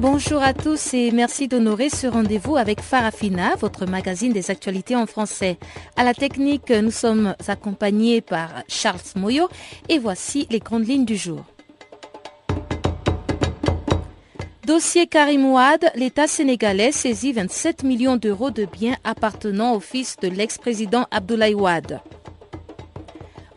Bonjour à tous et merci d'honorer ce rendez-vous avec Farafina, votre magazine des actualités en français. À la technique, nous sommes accompagnés par Charles Moyo et voici les grandes lignes du jour. Dossier Karim Ouad, l'État sénégalais saisit 27 millions d'euros de biens appartenant au fils de l'ex-président Abdoulaye Ouad.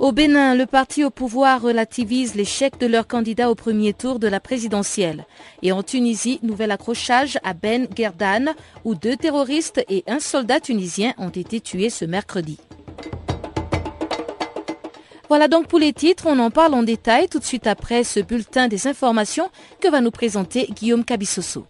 Au Bénin, le parti au pouvoir relativise l'échec de leur candidat au premier tour de la présidentielle. Et en Tunisie, nouvel accrochage à Ben Gerdan, où deux terroristes et un soldat tunisien ont été tués ce mercredi. Voilà donc pour les titres, on en parle en détail tout de suite après ce bulletin des informations que va nous présenter Guillaume Cabissoso.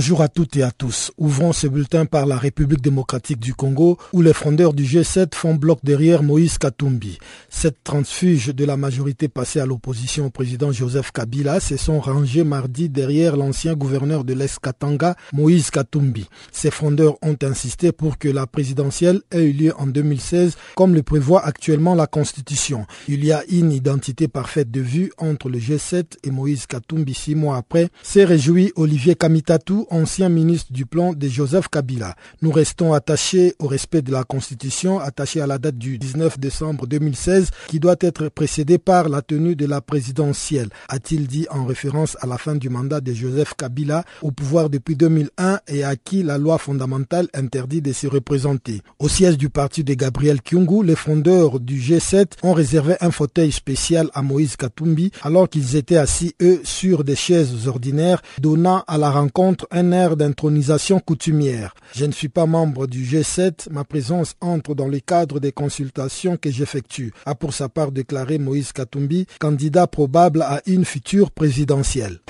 Bonjour à toutes et à tous. Ouvrons ce bulletin par la République démocratique du Congo où les frondeurs du G7 font bloc derrière Moïse Katumbi. Cette transfuge de la majorité passée à l'opposition au président Joseph Kabila se sont rangés mardi derrière l'ancien gouverneur de l'Est-Katanga, Moïse Katumbi. Ces frondeurs ont insisté pour que la présidentielle ait eu lieu en 2016 comme le prévoit actuellement la Constitution. Il y a une identité parfaite de vue entre le G7 et Moïse Katumbi six mois après, s'est réjoui Olivier Kamitatou ancien ministre du plan de Joseph Kabila. Nous restons attachés au respect de la Constitution, attachés à la date du 19 décembre 2016, qui doit être précédée par la tenue de la présidentielle, a-t-il dit en référence à la fin du mandat de Joseph Kabila au pouvoir depuis 2001 et à qui la loi fondamentale interdit de se représenter. Au siège du parti de Gabriel Kyungu, les fondeurs du G7 ont réservé un fauteuil spécial à Moïse Katumbi alors qu'ils étaient assis, eux, sur des chaises ordinaires, donnant à la rencontre un air d'intronisation coutumière. Je ne suis pas membre du G7, ma présence entre dans le cadre des consultations que j'effectue, a pour sa part déclaré Moïse Katumbi, candidat probable à une future présidentielle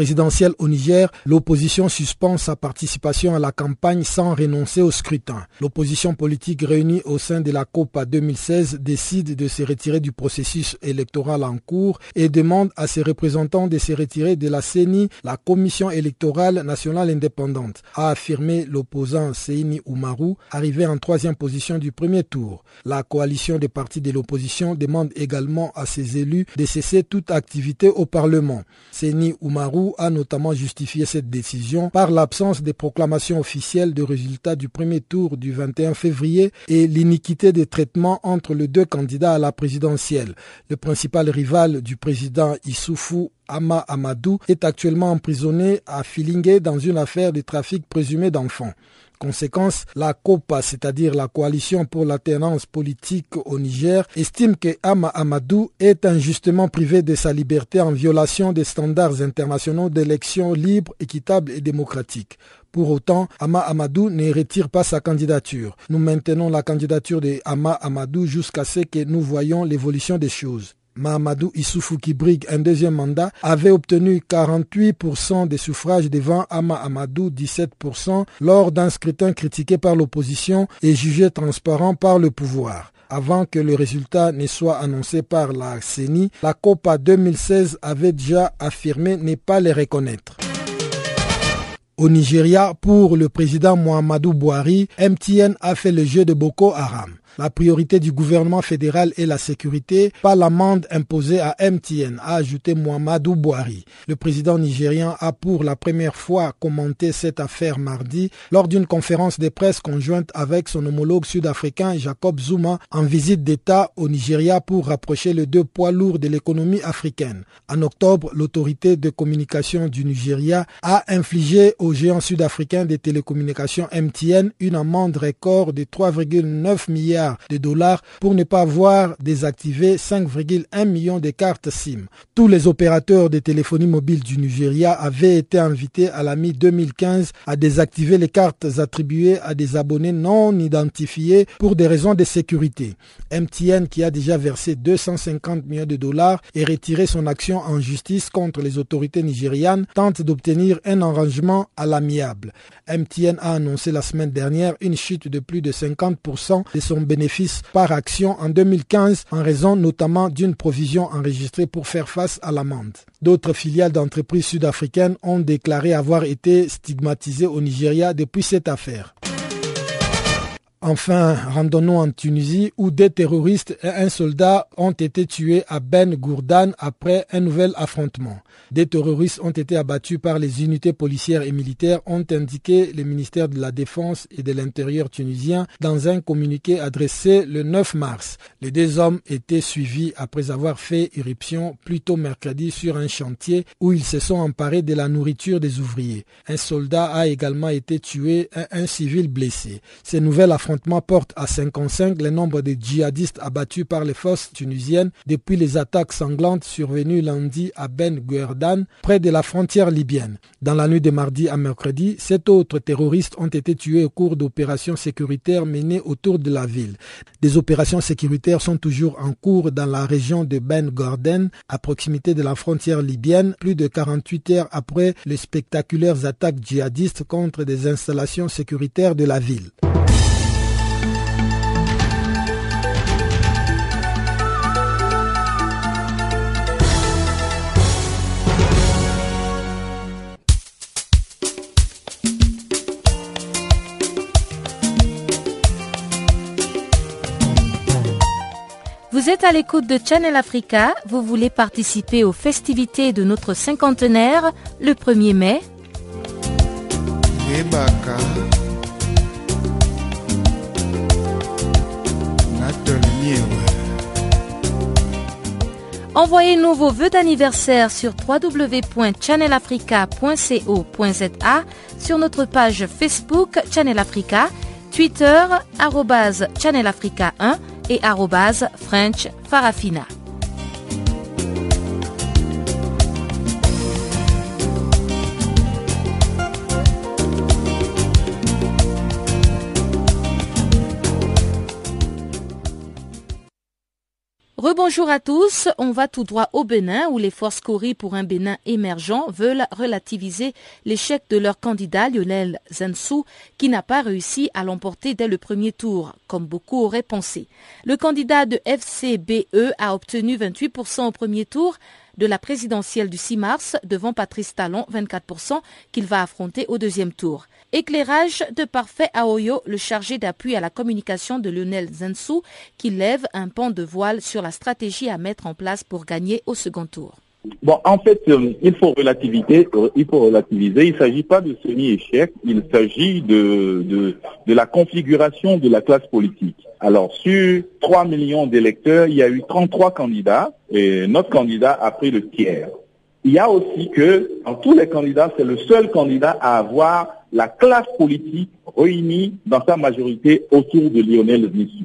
présidentielle au Niger, l'opposition suspend sa participation à la campagne sans renoncer au scrutin. L'opposition politique réunie au sein de la COPA 2016 décide de se retirer du processus électoral en cours et demande à ses représentants de se retirer de la CENI, la Commission électorale nationale indépendante, a affirmé l'opposant Seini Oumarou, arrivé en troisième position du premier tour. La coalition des partis de l'opposition demande également à ses élus de cesser toute activité au Parlement. Seini Oumarou a notamment justifié cette décision par l'absence des proclamations officielles de résultats du premier tour du 21 février et l'iniquité des traitements entre les deux candidats à la présidentielle. Le principal rival du président Issoufou Ama Amadou est actuellement emprisonné à Filingue dans une affaire de trafic présumé d'enfants. Conséquence, la COPA, c'est-à-dire la coalition pour l'alternance politique au Niger, estime que Ama Amadou est injustement privé de sa liberté en violation des standards internationaux d'élections libres, équitables et démocratiques. Pour autant, Ama Amadou ne retire pas sa candidature. Nous maintenons la candidature de Ama Amadou jusqu'à ce que nous voyons l'évolution des choses. Mahamadou Issoufou qui brigue un deuxième mandat avait obtenu 48% des suffrages devant Ama Amadou 17% lors d'un scrutin critiqué par l'opposition et jugé transparent par le pouvoir. Avant que le résultat ne soit annoncé par la CENI, la COPA 2016 avait déjà affirmé ne pas les reconnaître. Au Nigeria, pour le président Muhammadu Buhari, MTN a fait le jeu de Boko Haram. La priorité du gouvernement fédéral est la sécurité, pas l'amende imposée à MTN, a ajouté Muhammadu Buhari. Le président nigérian a pour la première fois commenté cette affaire mardi lors d'une conférence de presse conjointe avec son homologue sud-africain Jacob Zuma en visite d'État au Nigeria pour rapprocher les deux poids lourds de l'économie africaine. En octobre, l'autorité de communication du Nigeria a infligé au géant sud-africain des télécommunications MTN une amende record de 3,9 milliards de dollars pour ne pas voir désactiver 5,1 millions de cartes SIM. Tous les opérateurs de téléphonie mobile du Nigeria avaient été invités à la mi-2015 à désactiver les cartes attribuées à des abonnés non identifiés pour des raisons de sécurité. MTN, qui a déjà versé 250 millions de dollars et retiré son action en justice contre les autorités nigérianes, tente d'obtenir un arrangement à l'amiable. MTN a annoncé la semaine dernière une chute de plus de 50% de son bénéfice par action en 2015 en raison notamment d'une provision enregistrée pour faire face à l'amende. D'autres filiales d'entreprises sud-africaines ont déclaré avoir été stigmatisées au Nigeria depuis cette affaire. Enfin, rendons-nous en Tunisie où des terroristes et un soldat ont été tués à Ben Gourdan après un nouvel affrontement. Des terroristes ont été abattus par les unités policières et militaires, ont indiqué le ministère de la Défense et de l'Intérieur tunisien dans un communiqué adressé le 9 mars. Les deux hommes étaient suivis après avoir fait irruption plus tôt mercredi sur un chantier où ils se sont emparés de la nourriture des ouvriers. Un soldat a également été tué et un civil blessé. Ces nouvelles affrontement porte à 55 le nombre de djihadistes abattus par les forces tunisiennes depuis les attaques sanglantes survenues lundi à Ben Guerdan, près de la frontière libyenne. Dans la nuit de mardi à mercredi, sept autres terroristes ont été tués au cours d'opérations sécuritaires menées autour de la ville. Des opérations sécuritaires sont toujours en cours dans la région de Ben Gorden, à proximité de la frontière libyenne, plus de 48 heures après les spectaculaires attaques djihadistes contre des installations sécuritaires de la ville. Vous êtes à l'écoute de Channel Africa, vous voulez participer aux festivités de notre cinquantenaire le 1er mai. Envoyez-nous vos vœux d'anniversaire sur www.channelafrica.co.za, sur notre page Facebook Channel Africa, Twitter, Channel Africa 1 et French Farafina. Rebonjour à tous, on va tout droit au Bénin où les forces Cori pour un Bénin émergent veulent relativiser l'échec de leur candidat Lionel Zensou qui n'a pas réussi à l'emporter dès le premier tour, comme beaucoup auraient pensé. Le candidat de FCBE a obtenu 28% au premier tour de la présidentielle du 6 mars devant Patrice Talon, 24%, qu'il va affronter au deuxième tour. Éclairage de Parfait Aoyo, le chargé d'appui à la communication de Lionel Zensou, qui lève un pan de voile sur la stratégie à mettre en place pour gagner au second tour. Bon, en fait, euh, il faut relativiser. Euh, il faut relativiser. Il ne s'agit pas de semi-échec. Il s'agit de, de, de la configuration de la classe politique. Alors, sur 3 millions d'électeurs, il y a eu 33 candidats et notre candidat a pris le tiers. Il y a aussi que, dans tous les candidats, c'est le seul candidat à avoir la classe politique réunie dans sa majorité autour de Lionel Zissou.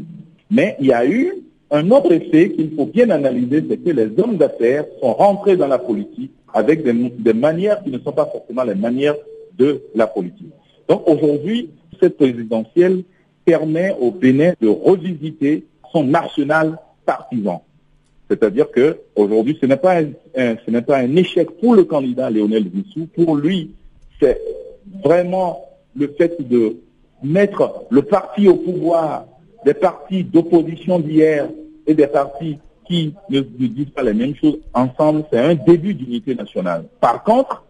Mais il y a eu un autre effet qu'il faut bien analyser, c'est que les hommes d'affaires sont rentrés dans la politique avec des, manières qui ne sont pas forcément les manières de la politique. Donc aujourd'hui, cette présidentielle permet au Bénin de revisiter son arsenal partisan. C'est-à-dire que aujourd'hui, ce n'est pas un, ce n'est pas un échec pour le candidat Lionel Zissou. Pour lui, c'est vraiment le fait de mettre le parti au pouvoir, des partis d'opposition d'hier et des partis qui ne, disent pas les mêmes choses ensemble, c'est un début d'unité nationale. Par contre,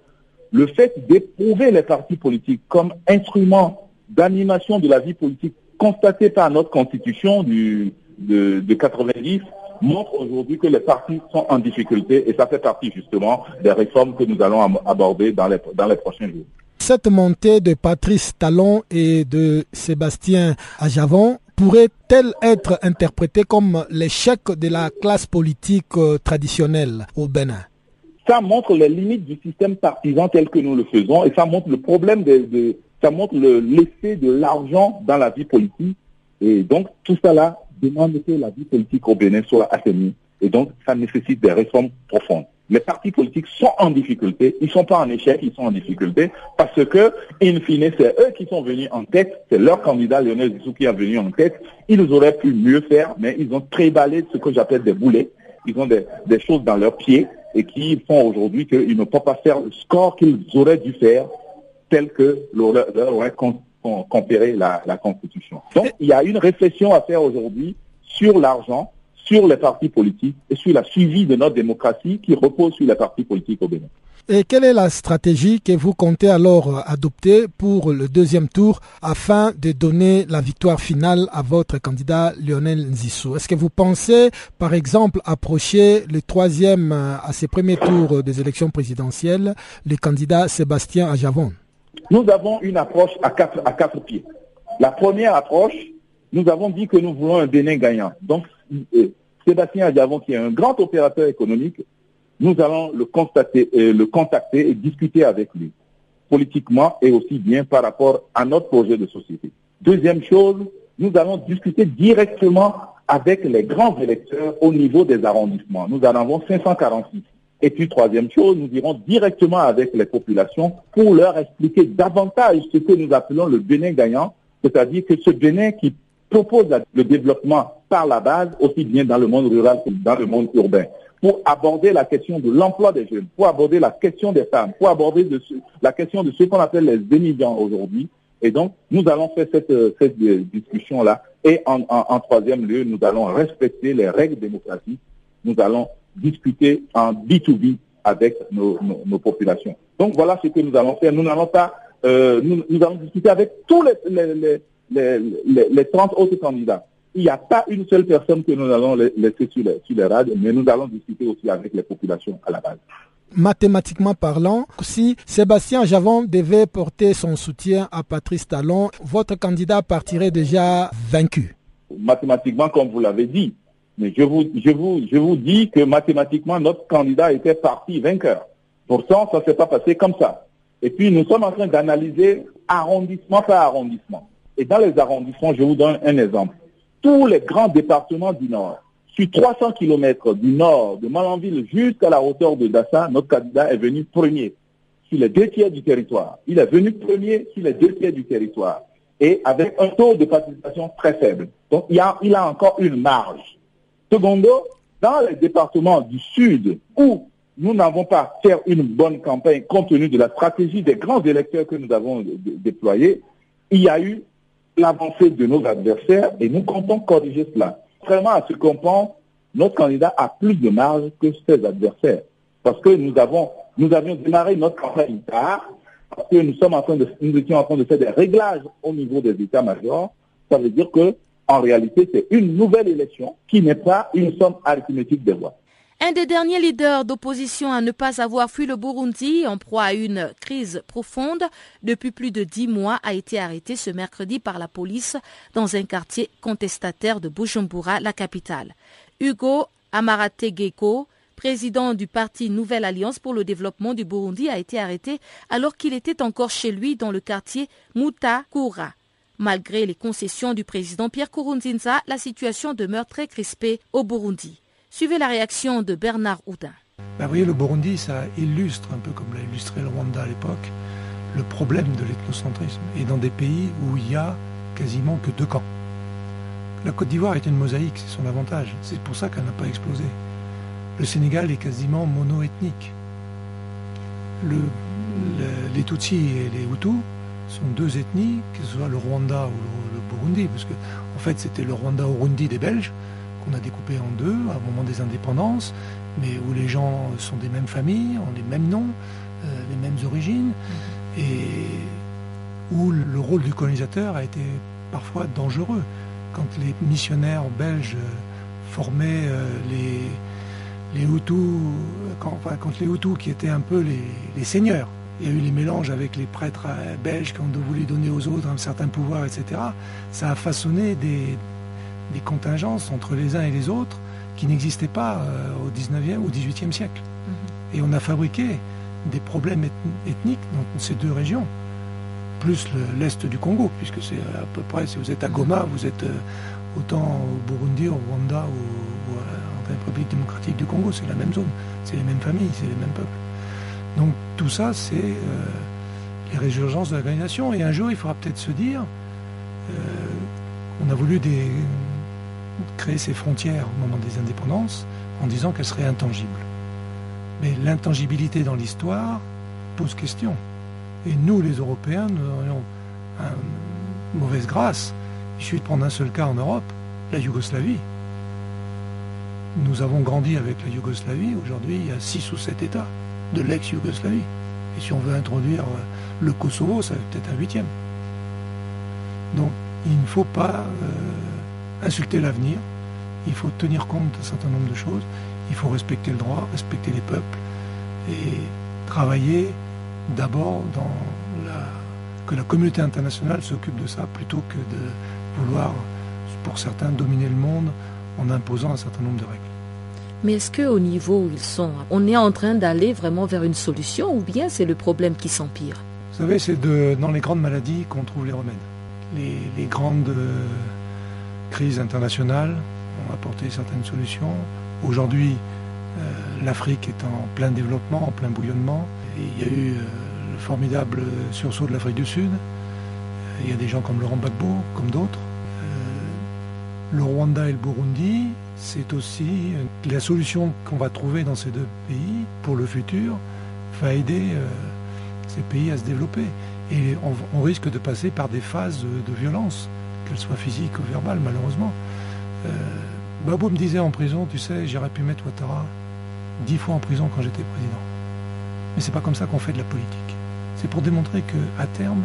le fait d'éprouver les partis politiques comme instrument d'animation de la vie politique constaté par notre constitution du, de, de 90 montre aujourd'hui que les partis sont en difficulté et ça fait partie justement des réformes que nous allons aborder dans les, dans les prochains jours. Cette montée de Patrice Talon et de Sébastien Ajavon pourrait-elle être interprétée comme l'échec de la classe politique euh, traditionnelle au Bénin? Ça montre les limites du système partisan tel que nous le faisons et ça montre le problème de, ça montre l'effet de l'argent dans la vie politique Et donc, tout ça là demande que la vie politique au Bénin soit assainie. Et donc, ça nécessite des réformes profondes. Les partis politiques sont en difficulté, ils ne sont pas en échec, ils sont en difficulté parce que, in fine, c'est eux qui sont venus en tête, c'est leur candidat Lionel Zissou qui est venu en tête. Ils auraient pu mieux faire, mais ils ont tréballé ce que j'appelle des boulets. Ils ont des, choses dans leurs pieds et qui font aujourd'hui qu'ils ne peuvent pas faire le score qu'ils auraient dû faire tel que leur, aurait conféré la, la Constitution. Donc, il y a une réflexion à faire aujourd'hui sur l'argent, sur les partis politiques et sur la suivi de notre démocratie qui repose sur les partis politiques au Bénin. Et quelle est la stratégie que vous comptez alors adopter pour le deuxième tour afin de donner la victoire finale à votre candidat Lionel Nzissou Est-ce que vous pensez, par exemple, approcher le troisième à ces premiers tours des élections présidentielles, le candidat Sébastien Ajavon? Nous avons une approche à quatre, à quatre pieds. La première approche, nous avons dit que nous voulons un Bénin gagnant. Donc, euh, Sébastien Ajavon, qui est un grand opérateur économique, nous allons le constater, euh, le contacter et discuter avec lui, politiquement et aussi bien par rapport à notre projet de société. Deuxième chose, nous allons discuter directement avec les grands électeurs au niveau des arrondissements. Nous en avons 546. Et puis, troisième chose, nous irons directement avec les populations pour leur expliquer davantage ce que nous appelons le Bénin gagnant, c'est-à-dire que ce Bénin qui propose le développement par la base, aussi bien dans le monde rural que dans le monde urbain, pour aborder la question de l'emploi des jeunes, pour aborder la question des femmes, pour aborder la question de ce qu'on appelle les émigrants aujourd'hui. Et donc, nous allons faire cette, cette discussion-là. Et en, troisième lieu, nous allons respecter les règles démocratiques. Nous allons discuter en B2B avec nos, populations. Donc, voilà ce que nous allons faire. Nous n'allons pas, euh, nous, allons discuter avec tous les les, les, 30 autres candidats. Il n'y a pas une seule personne que nous allons laisser sur les, sur les rades, mais nous allons discuter aussi avec les populations à la base mathématiquement parlant, si Sébastien Javon devait porter son soutien à Patrice Talon, votre candidat partirait déjà vaincu. Mathématiquement, comme vous l'avez dit, mais je vous, je, vous, je vous dis que mathématiquement, notre candidat était parti vainqueur. Pourtant, ça ne s'est pas passé comme ça. Et puis, nous sommes en train d'analyser arrondissement par arrondissement. Et dans les arrondissements, je vous donne un exemple. Tous les grands départements du Nord, sur 300 km du nord de Malanville jusqu'à la hauteur de Dassa, notre candidat est venu premier sur les deux tiers du territoire. Il est venu premier sur les deux tiers du territoire et avec un taux de participation très faible. Donc il, a, il a encore une marge. Secondo, dans les départements du sud où nous n'avons pas fait une bonne campagne compte tenu de la stratégie des grands électeurs que nous avons déployés, il y a eu l'avancée de nos adversaires et nous comptons corriger cela. Vraiment, à ce qu'on pense, notre candidat a plus de marge que ses adversaires. Parce que nous avons, nous avions démarré notre campagne tard, parce que nous sommes en train de, nous étions en train de faire des réglages au niveau des états-majors. Ça veut dire que, en réalité, c'est une nouvelle élection qui n'est pas une somme arithmétique des voix. Un des derniers leaders d'opposition à ne pas avoir fui le Burundi, en proie à une crise profonde depuis plus de dix mois, a été arrêté ce mercredi par la police dans un quartier contestataire de Bujumbura, la capitale. Hugo Amarate Geko, président du parti Nouvelle Alliance pour le développement du Burundi, a été arrêté alors qu'il était encore chez lui dans le quartier Mutakura. Malgré les concessions du président Pierre Kourounzinza, la situation demeure très crispée au Burundi. Suivez la réaction de Bernard Houdin. Ben, vous voyez, le Burundi, ça illustre, un peu comme l'a illustré le Rwanda à l'époque, le problème de l'ethnocentrisme. Et dans des pays où il y a quasiment que deux camps. La Côte d'Ivoire est une mosaïque, c'est son avantage. C'est pour ça qu'elle n'a pas explosé. Le Sénégal est quasiment mono-ethnique. les Tutsis et les Hutus sont deux ethnies, que ce soit le Rwanda ou le, Burundi, parce que en fait c'était le Rwanda-Urundi des Belges, qu'on a découpé en deux à un moment des indépendances, mais où les gens sont des mêmes familles, ont les mêmes noms, euh, les mêmes origines, mhm. et où le rôle du colonisateur a été parfois dangereux. Quand les missionnaires belges formaient euh, les, les Hutus, quand, les Hutus qui étaient un peu les, les, seigneurs, il y a eu les mélanges avec les prêtres euh, belges qui ont voulu donner aux autres un certain pouvoir, etc. Ça a façonné des, des contingences entre les uns et les autres qui n'existaient pas euh, au 19e ou 18e siècle. Mhm. Et on a fabriqué des problèmes ethniques dans ces deux régions. plus l'est du Congo, puisque c'est à peu près, si vous êtes à Goma, vous êtes autant au Burundi, au Rwanda ou, en République démocratique du Congo, c'est la même zone, c'est les mêmes familles, c'est les mêmes peuples. Donc tout ça, c'est les résurgences de l'organisation. Et un jour, il faudra peut-être se dire, on a voulu des, créer ces frontières au moment des indépendances en disant qu'elles seraient intangibles. Mais l'intangibilité dans l'histoire pose question. Et nous, les Européens, nous aurions une mauvaise grâce. Il suffit de prendre un seul cas en Europe, la Yougoslavie. Nous avons grandi avec la Yougoslavie. Aujourd'hui, il y a six ou sept États de l'ex-Yougoslavie. Et si on veut introduire le Kosovo, ça va peut-être un huitième. Donc, il ne faut pas euh, insulter l'avenir. Il faut tenir compte d'un certain nombre de choses. Il faut respecter le droit, respecter les peuples et travailler d'abord dans la, que la communauté internationale s'occupe de ça plutôt que de vouloir, pour certains, dominer le monde en imposant un certain nombre de règles. Mais est-ce qu'au niveau où ils sont, on est en train d'aller vraiment vers une solution ou bien c'est le problème qui s'empire? Vous savez, c'est dans les grandes maladies qu'on trouve les remèdes. Les, grandes euh, crises internationales ont apporté certaines solutions. Aujourd'hui, euh, l'Afrique est en plein développement, en plein bouillonnement. il y a eu euh, le formidable sursaut de l'Afrique du Sud. Il y a des gens comme Laurent Gbagbo, comme d'autres. le Rwanda et le Burundi, c'est aussi la solution qu'on va trouver dans ces deux pays pour le futur va aider ces pays à se développer. Et on, risque de passer par des phases de, violence, qu'elles soient physiques ou verbales, malheureusement. Euh, Babou me disait en prison, tu sais, j'aurais pu mettre Ouattara dix fois en prison quand j'étais président. Mais c'est pas comme ça qu'on fait de la politique. C'est pour démontrer qu'à terme,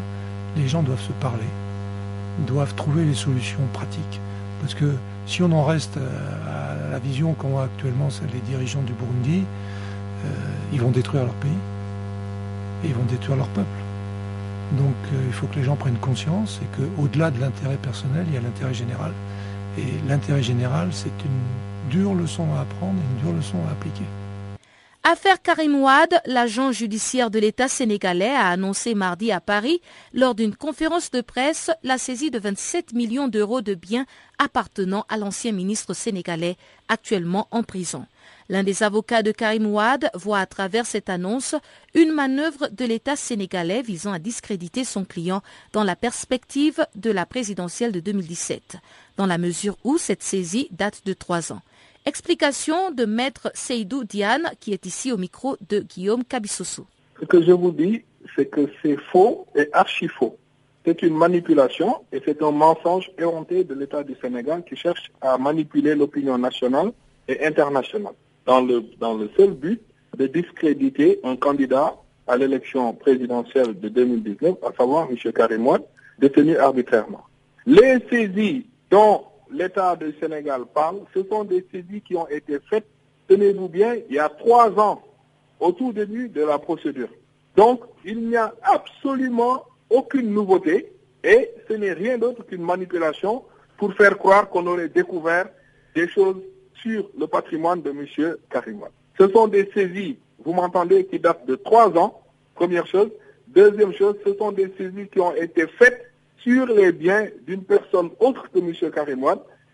les gens doivent se parler, doivent trouver les solutions pratiques. Parce que si on en reste à la vision qu'ont actuellement les dirigeants du Burundi, euh, ils vont détruire leur pays et ils vont détruire leur peuple. Donc euh, il faut que les gens prennent conscience et qu'au-delà de l'intérêt personnel, il y a l'intérêt général. Et l'intérêt général, c'est une dure leçon à apprendre et une dure leçon à appliquer. Affaire Karim Ouad, l'agent judiciaire de l'État sénégalais a annoncé mardi à Paris, lors d'une conférence de presse, la saisie de 27 millions d'euros de biens appartenant à l'ancien ministre sénégalais, actuellement en prison. L'un des avocats de Karim Ouad voit à travers cette annonce une manœuvre de l'État sénégalais visant à discréditer son client dans la perspective de la présidentielle de 2017, dans la mesure où cette saisie date de trois ans. Explication de maître Seydou Diane, qui est ici au micro de Guillaume Cabissoso. Ce que je vous dis, c'est que c'est faux et archi faux. C'est une manipulation et c'est un mensonge éhonté de l'État du Sénégal qui cherche à manipuler l'opinion nationale et internationale dans le, dans le seul but de discréditer un candidat à l'élection présidentielle de 2019, à savoir M. Karim Ouad, détenu arbitrairement. Les saisies dont l'État du Sénégal parle, ce sont des saisies qui ont été faites, tenez-vous bien, il y a trois ans, au tout début de la procédure. Donc, il n'y a absolument aucune nouveauté et ce n'est rien d'autre qu'une manipulation pour faire croire qu'on aurait découvert des choses sur le patrimoine de M. Karim. Ce sont des saisies, vous m'entendez, qui datent de trois ans, première chose. Deuxième chose, ce sont des saisies qui ont été faites sur les biens d'une personne autre que M. Karim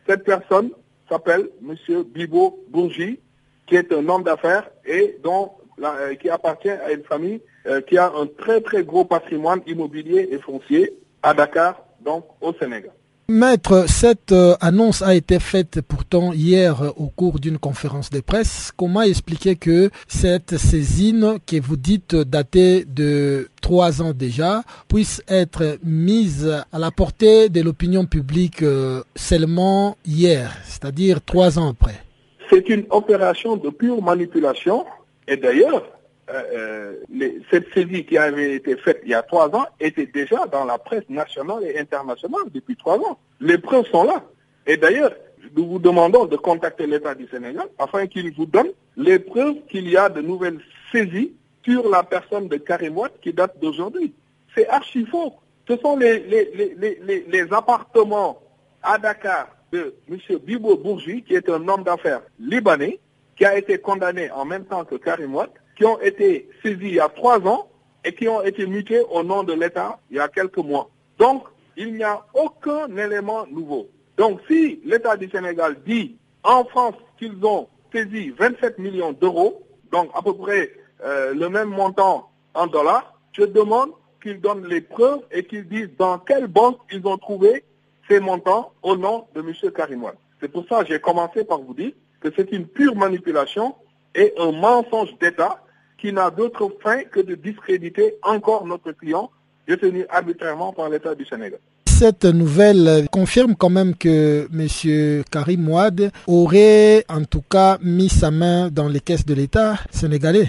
Cette personne s'appelle M. Bibo Bourgi, qui est un homme d'affaires et dont euh, qui appartient à une famille euh, qui a un très très gros patrimoine immobilier et foncier à Dakar, donc au Sénégal. Maître, cette euh, annonce a été faite pourtant hier euh, au cours d'une conférence de presse. Comment expliquer que cette saisine, que vous dites datée de trois ans déjà, puisse être mise à la portée de l'opinion publique euh, seulement hier, c'est-à-dire trois ans après? C'est une opération de pure manipulation. Et d'ailleurs, euh, euh, cette saisie qui avait été faite il y a trois ans était déjà dans la presse nationale et internationale depuis trois ans. Les preuves sont là. Et d'ailleurs, nous vous demandons de contacter l'État du Sénégal afin qu'il vous donne les preuves qu'il y a de nouvelles saisies sur la personne de Karim qui date d'aujourd'hui. C'est archi faux. Ce sont les, les, appartements à Dakar de M. Bibo Bourgi, qui est un homme d'affaires libanais, qui a été condamné en même temps que Karim qui ont été saisis il y a trois ans et qui ont été mutés au nom de l'État il y a quelques mois. Donc, il n'y a aucun élément nouveau. Donc, si l'État du Sénégal dit en France qu'ils ont saisi 27 millions d'euros, donc à peu près euh, le même montant en dollars, je demande qu'ils donnent les preuves et qu'ils disent dans quelle banque ils ont trouvé ces montants au nom de M. Karimouane. C'est pour ça que j'ai commencé par vous dire que c'est une pure manipulation et un mensonge d'État qui n'a d'autre fin que de discréditer encore notre client détenu arbitrairement par l'État du Sénégal. Cette nouvelle confirme quand même que M. Karim Ouad aurait en tout cas mis sa main dans les caisses de l'État sénégalais.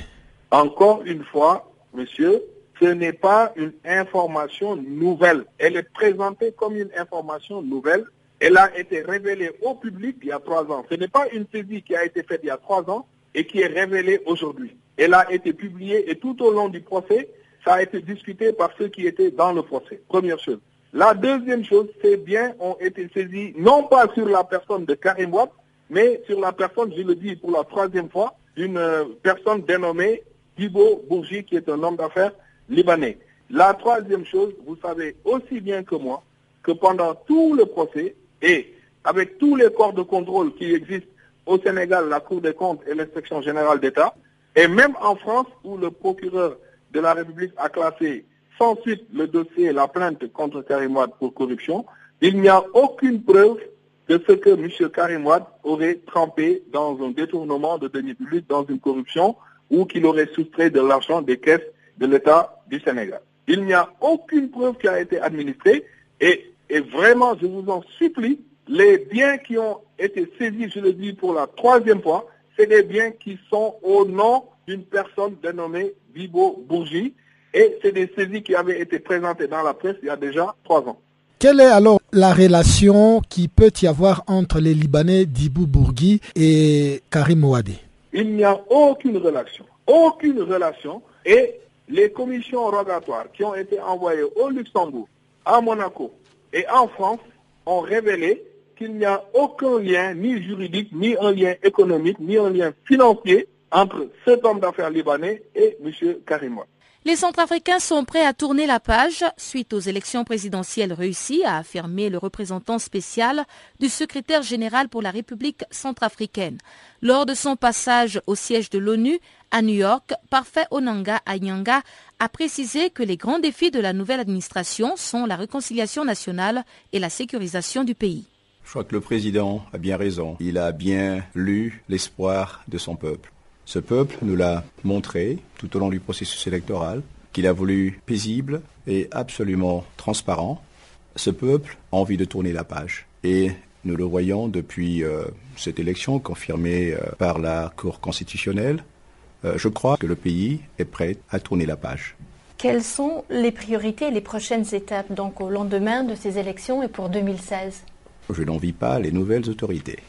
Encore une fois, monsieur, ce n'est pas une information nouvelle. Elle est présentée comme une information nouvelle. Elle a été révélée au public il y a trois ans. Ce n'est pas une saisie qui a été faite il y a trois ans et qui est révélée aujourd'hui. Elle a été publiée et tout au long du procès, ça a été discuté par ceux qui étaient dans le procès. Première chose. La deuxième chose, ces biens ont été saisis non pas sur la personne de Karim Wab, mais sur la personne, je le dis pour la troisième fois, d'une euh, personne dénommée Dibo Bourgi, qui est un homme d'affaires libanais. La troisième chose, vous savez aussi bien que moi que pendant tout le procès et avec tous les corps de contrôle qui existent au Sénégal, la Cour des comptes et l'inspection générale d'État, et même en France où le procureur de la République a classé sans suite le dossier, la plainte contre Karim Wade pour corruption, il n'y a aucune preuve de ce que M. Karim Wade aurait trempé dans un détournement de deniers publics, dans une corruption, ou qu'il aurait soustrait de l'argent des caisses de l'État du Sénégal. Il n'y a aucune preuve qui a été administrée et, et vraiment, je vous en supplie, les biens qui ont été saisis, je le dis pour la troisième fois, c'est des biens qui sont au nom d'une personne dénommée Bibo Bourgi et c'est des saisies qui avaient été présentées dans la presse il y a déjà trois ans. Quelle est alors la relation qui peut y avoir entre les Libanais Dibou Bourgui et Karim Ouadi Il n'y a aucune relation. Aucune relation. Et les commissions rogatoires qui ont été envoyées au Luxembourg, à Monaco et en France ont révélé qu'il n'y a aucun lien, ni juridique, ni un lien économique, ni un lien financier entre cet homme d'affaires libanais et M. Karim Ouadi. Les Centrafricains sont prêts à tourner la page suite aux élections présidentielles réussies, a affirmé le représentant spécial du secrétaire général pour la République centrafricaine. Lors de son passage au siège de l'ONU à New York, Parfait Onanga Anyanga a précisé que les grands défis de la nouvelle administration sont la réconciliation nationale et la sécurisation du pays. Je crois que le président a bien raison. Il a bien lu l'espoir de son peuple. Ce peuple nous l'a montré tout au long du processus électoral, qu'il a voulu paisible et absolument transparent. Ce peuple a envie de tourner la page. Et nous le voyons depuis euh, cette élection confirmée euh, par la Cour constitutionnelle. Euh, je crois que le pays est prêt à tourner la page. Quelles sont les priorités et les prochaines étapes donc au lendemain de ces élections et pour 2016 Je n'envie pas les nouvelles autorités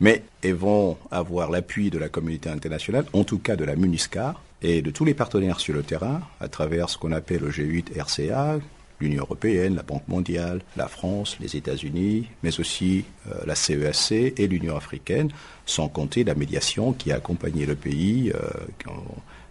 mais elles vont avoir l'appui de la communauté internationale, en tout cas de la MUNISCA et de tous les partenaires sur le terrain, à travers ce qu'on appelle le G8 RCA, l'Union européenne, la Banque mondiale, la France, les États-Unis, mais aussi euh, la CEAC e et l'Union africaine, sans compter la médiation qui a accompagné le pays euh,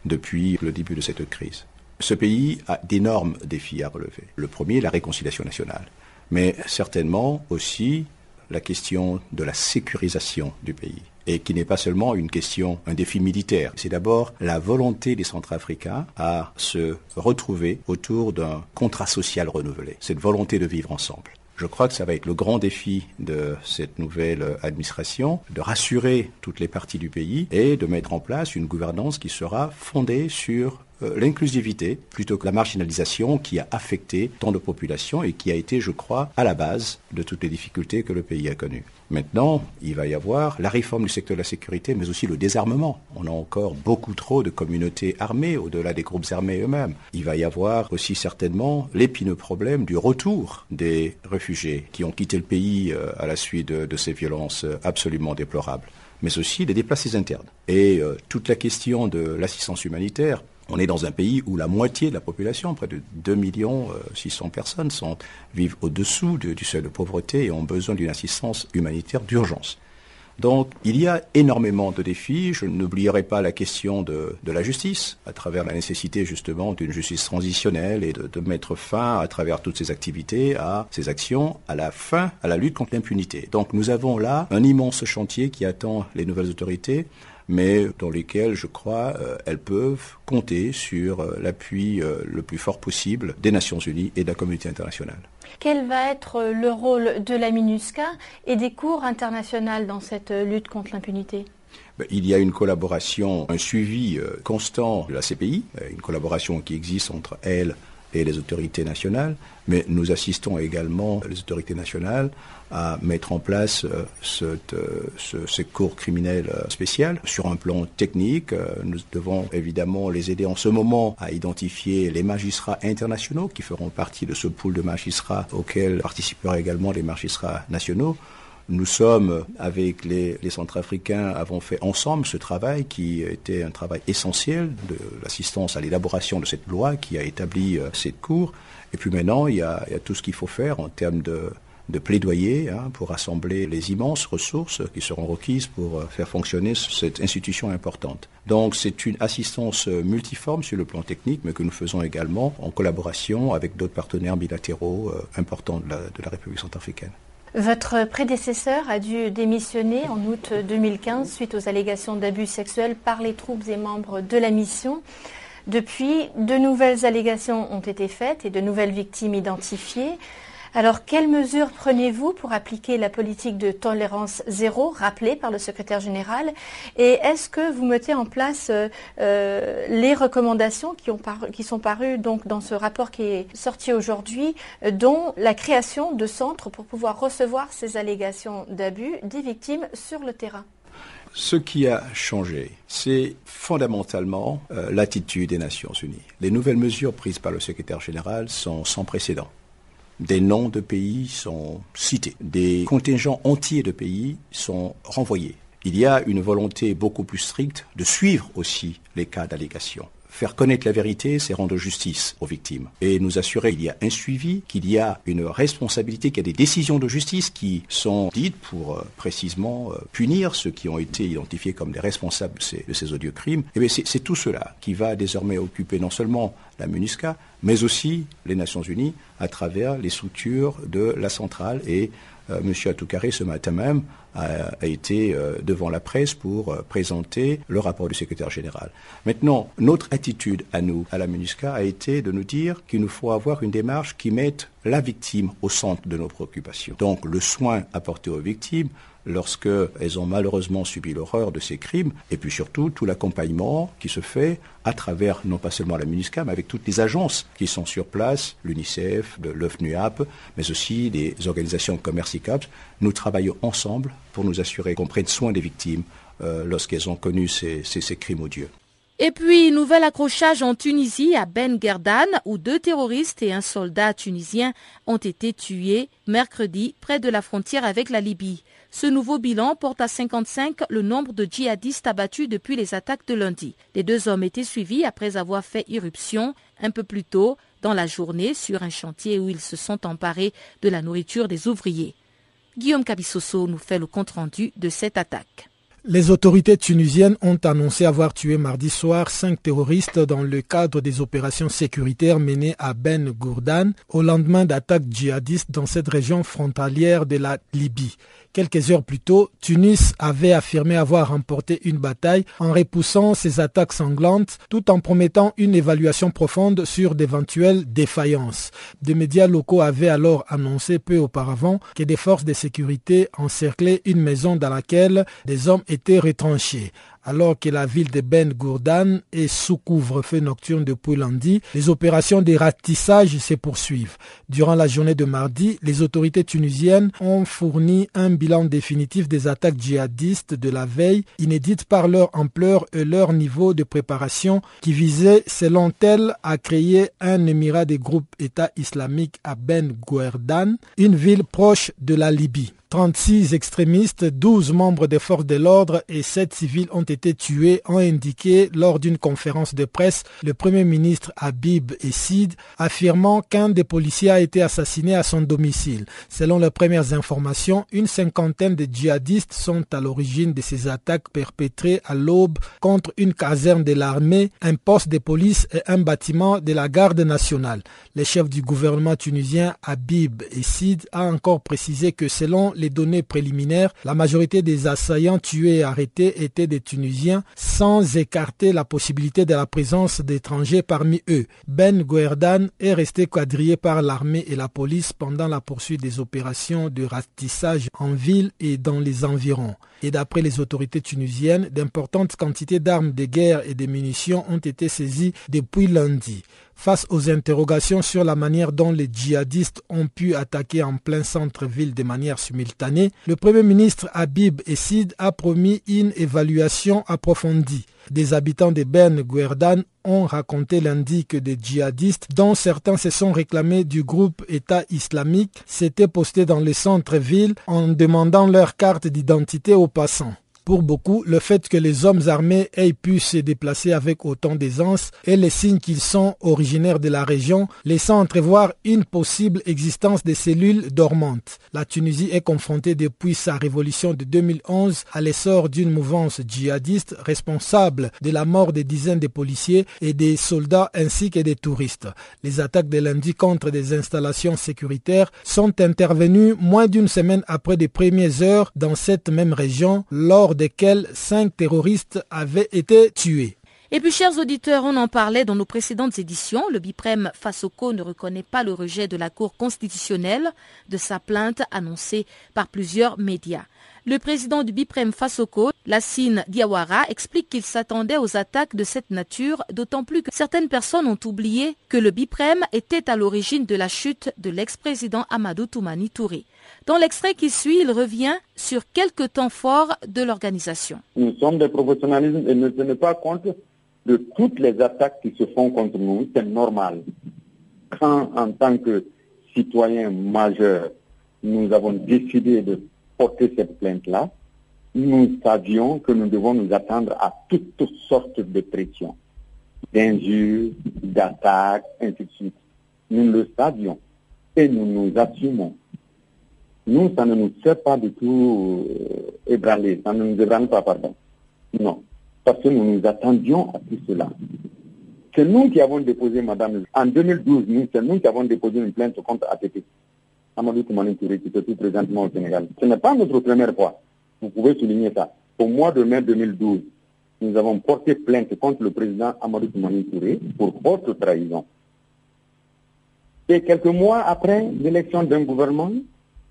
depuis le début de cette crise. Ce pays a d'énormes défis à relever. Le premier, la réconciliation nationale, mais certainement aussi la question de la sécurisation du pays et qui n'est pas seulement une question, un défi militaire. C'est d'abord la volonté des Centrafricains à se retrouver autour d'un contrat social renouvelé, cette volonté de vivre ensemble. Je crois que ça va être le grand défi de cette nouvelle administration, de rassurer toutes les parties du pays et de mettre en place une gouvernance qui sera fondée sur l'inclusivité plutôt que la marginalisation qui a affecté tant de populations et qui a été, je crois, à la base de toutes les difficultés que le pays a connues. Maintenant, il va y avoir la réforme du secteur de la sécurité, mais aussi le désarmement. On a encore beaucoup trop de communautés armées au-delà des groupes armés eux-mêmes. Il va y avoir aussi certainement l'épineux problème du retour des réfugiés qui ont quitté le pays euh, à la suite de, ces violences euh, absolument déplorables mais aussi des déplacés internes. Et toute la question de l'assistance humanitaire, on est dans un pays où la moitié de la population, près de 2 millions 600 euh, personnes, vivent au-dessous du seuil de pauvreté et ont besoin d'une assistance humanitaire d'urgence. Donc il y a énormément de défis. Je n'oublierai pas la question de, la justice, à travers la nécessité justement d'une justice transitionnelle et de, de, mettre fin, à travers toutes ces activités, à ces actions, à la fin, à la lutte contre l'impunité. Donc nous avons là un immense chantier qui attend les nouvelles autorités mais dans lesquelles, je crois, euh, elles peuvent compter sur euh, l'appui euh, le plus fort possible des Nations Unies et de la communauté internationale. Quel va être le rôle de la MINUSCA et des cours internationales dans cette lutte contre l'impunité? Ben, il y a une collaboration, un suivi constant de la CPI, une collaboration qui existe entre elle et les autorités nationales, mais nous assistons également les autorités nationales à mettre en place euh, euh, ce, ces cours criminels euh, spéciales sur un plan technique. Nous devons évidemment les aider en ce moment à identifier les magistrats internationaux qui feront partie de ce pool de magistrats auquel participeront également les magistrats nationaux. Nous sommes, avec les, Centrafricains, avons fait ensemble ce travail qui était un travail essentiel de l'assistance à l'élaboration de cette loi qui a établi cette cour. Et puis maintenant, il y a, tout ce qu'il faut faire en termes de, plaidoyer hein, pour rassembler les immenses ressources qui seront requises pour euh, faire fonctionner cette institution importante. Donc c'est une assistance euh, multiforme sur le plan technique, mais que nous faisons également en collaboration avec d'autres partenaires bilatéraux euh, importants de la République centrafricaine. Votre prédécesseur a dû démissionner en août 2015 suite aux allégations d'abus sexuels par les troupes et membres de la mission. Depuis, de nouvelles allégations ont été faites et de nouvelles victimes identifiées. Alors, quelles mesures prenez-vous pour appliquer la politique de tolérance zéro rappelée par le secrétaire général? Et est-ce que vous mettez en place euh, euh, les recommandations qui, ont qui, sont parues dans ce rapport qui est sorti aujourd'hui, euh, dont la création de centres pour pouvoir recevoir ces allégations d'abus des victimes sur le terrain? Ce qui a changé, c'est fondamentalement l'attitude des Nations Unies. Les nouvelles mesures prises par le secrétaire général sont sans précédent. Des noms de pays sont cités. Des contingents entiers de pays sont renvoyés. Il y a une volonté beaucoup plus stricte de suivre aussi les cas d'allégation. Faire connaître la vérité, c'est rendre justice aux victimes. Et nous assurer qu'il y a un suivi, qu'il y a une responsabilité, qu'il y a des décisions de justice qui sont dites pour euh, précisément euh, punir ceux qui ont été identifiés comme des responsables de ces, odieux crimes. Eh c'est tout cela qui va désormais occuper non seulement la MINUSCA, mais aussi les Nations Unies à travers les structures de la centrale et euh, M. Atoukaré, ce matin même, a, été euh, devant la presse pour euh, présenter le rapport du secrétaire général. Maintenant, notre attitude à nous, à la MINUSCA, a été de nous dire qu'il nous faut avoir une démarche qui mette la victime au centre de nos préoccupations. Donc, le soin apporté aux victimes, lorsqu'elles ont malheureusement subi l'horreur de ces crimes, et puis surtout tout l'accompagnement qui se fait à travers non pas seulement la MINUSCA, mais avec toutes les agences qui sont sur place, l'UNICEF, l'OFNUAP, mais aussi des organisations comme Mercy Nous travaillons ensemble pour nous assurer qu'on prenne soin des victimes euh, lorsqu'elles ont connu ces crimes odieux. Et puis, nouvel accrochage en Tunisie à Ben Gerdan où deux terroristes et un soldat tunisien ont été tués mercredi près de la frontière avec la Libye. Ce nouveau bilan porte à 55 le nombre de djihadistes abattus depuis les attaques de lundi. Les deux hommes étaient suivis après avoir fait irruption un peu plus tôt dans la journée sur un chantier où ils se sont emparés de la nourriture des ouvriers. Guillaume Cabissoso nous fait le compte-rendu de cette attaque. Les autorités tunisiennes ont annoncé avoir tué mardi soir cinq terroristes dans le cadre des opérations sécuritaires menées à Ben Gourdan au lendemain d'attaques djihadistes dans cette région frontalière de la Libye. Quelques heures plus tôt, Tunis avait affirmé avoir remporté une bataille en repoussant ces attaques sanglantes tout en promettant une évaluation profonde sur d'éventuelles défaillances. Des médias locaux avaient alors annoncé peu auparavant que des forces de sécurité encerclaient une maison dans laquelle des hommes étaient retranchés. Alors que la ville de Ben Gourdan est sous couvre-feu nocturne depuis lundi, les opérations de ratissage se poursuivent. Durant la journée de mardi, les autorités tunisiennes ont fourni un bilan définitif des attaques djihadistes de la veille, inédites par leur ampleur et leur niveau de préparation, qui visaient, selon elles, à créer un émirat des groupes État islamique à Ben Gourdan, une ville proche de la Libye. 36 extrémistes, 12 membres des forces de l'ordre et 7 civils ont été tués, ont indiqué lors d'une conférence de presse le Premier ministre Habib Essid, affirmant qu'un des policiers a été assassiné à son domicile. Selon les premières informations, une cinquantaine de djihadistes sont à l'origine de ces attaques perpétrées à l'aube contre une caserne de l'armée, un poste de police et un bâtiment de la garde nationale. Le chef du gouvernement tunisien Habib Essid a encore précisé que selon les données préliminaires, la majorité des assaillants tués et arrêtés étaient des Tunisiens sans écarter la possibilité de la présence d'étrangers parmi eux. Ben Guerdan est resté quadrillé par l'armée et la police pendant la poursuite des opérations de ratissage en ville et dans les environs. Et d'après les autorités tunisiennes, d'importantes quantités d'armes de guerre et de munitions ont été saisies depuis lundi. Face aux interrogations sur la manière dont les djihadistes ont pu attaquer en plein centre-ville de manière simultanée, le Premier ministre Habib Essid a promis une évaluation approfondie. Des habitants de Ben Guerdan ont raconté lundi que des djihadistes, dont certains se sont réclamés du groupe État islamique, s'étaient postés dans le centre-ville en demandant leur carte d'identité aux passants. Pour beaucoup, le fait que les hommes armés aient pu se déplacer avec autant d'aisance est le signe qu'ils sont originaires de la région, laissant entrevoir une possible existence de cellules dormantes. La Tunisie est confrontée depuis sa révolution de 2011 à l'essor d'une mouvance djihadiste responsable de la mort des dizaines de policiers et des soldats ainsi que des touristes. Les attaques de lundi contre des installations sécuritaires sont intervenues moins d'une semaine après les premières heures dans cette même région lors desquels cinq terroristes avaient été tués. Et puis, chers auditeurs, on en parlait dans nos précédentes éditions. Le Biprem Fasoko ne reconnaît pas le rejet de la Cour constitutionnelle de sa plainte annoncée par plusieurs médias. Le président du Biprem Fasoko, Lassine Diawara, explique qu'il s'attendait aux attaques de cette nature, d'autant plus que certaines personnes ont oublié que le Biprem était à l'origine de la chute de l'ex-président Amadou Toumani Touré. Dans l'extrait qui suit, il revient sur quelques temps forts de l'organisation. Nous sommes des professionnels et ne tenons pas compte de toutes les attaques qui se font contre nous. C'est normal. Quand, en tant que citoyens majeurs, nous avons décidé de porter cette plainte-là, nous savions que nous devons nous attendre à toutes, sortes de pressions, d'injures, d'attaques, ainsi de suite. Nous le savions et nous nous assumons. Nous, ça ne nous sert pas du tout euh, ébranler, ça ne nous ébranle pas, pardon. Non, parce que nous nous attendions à tout cela. C'est nous qui avons déposé, madame, en 2012, nous, c'est nous qui avons déposé une plainte contre ATP. Amadou Toumani Touré, qui se trouve présentement au Sénégal. Ce n'est pas notre première fois. Vous pouvez souligner ça. Au mois de mai 2012, nous avons porté plainte contre le président Amadou Toumani Touré pour haute trahison. Et quelques mois après l'élection d'un gouvernement,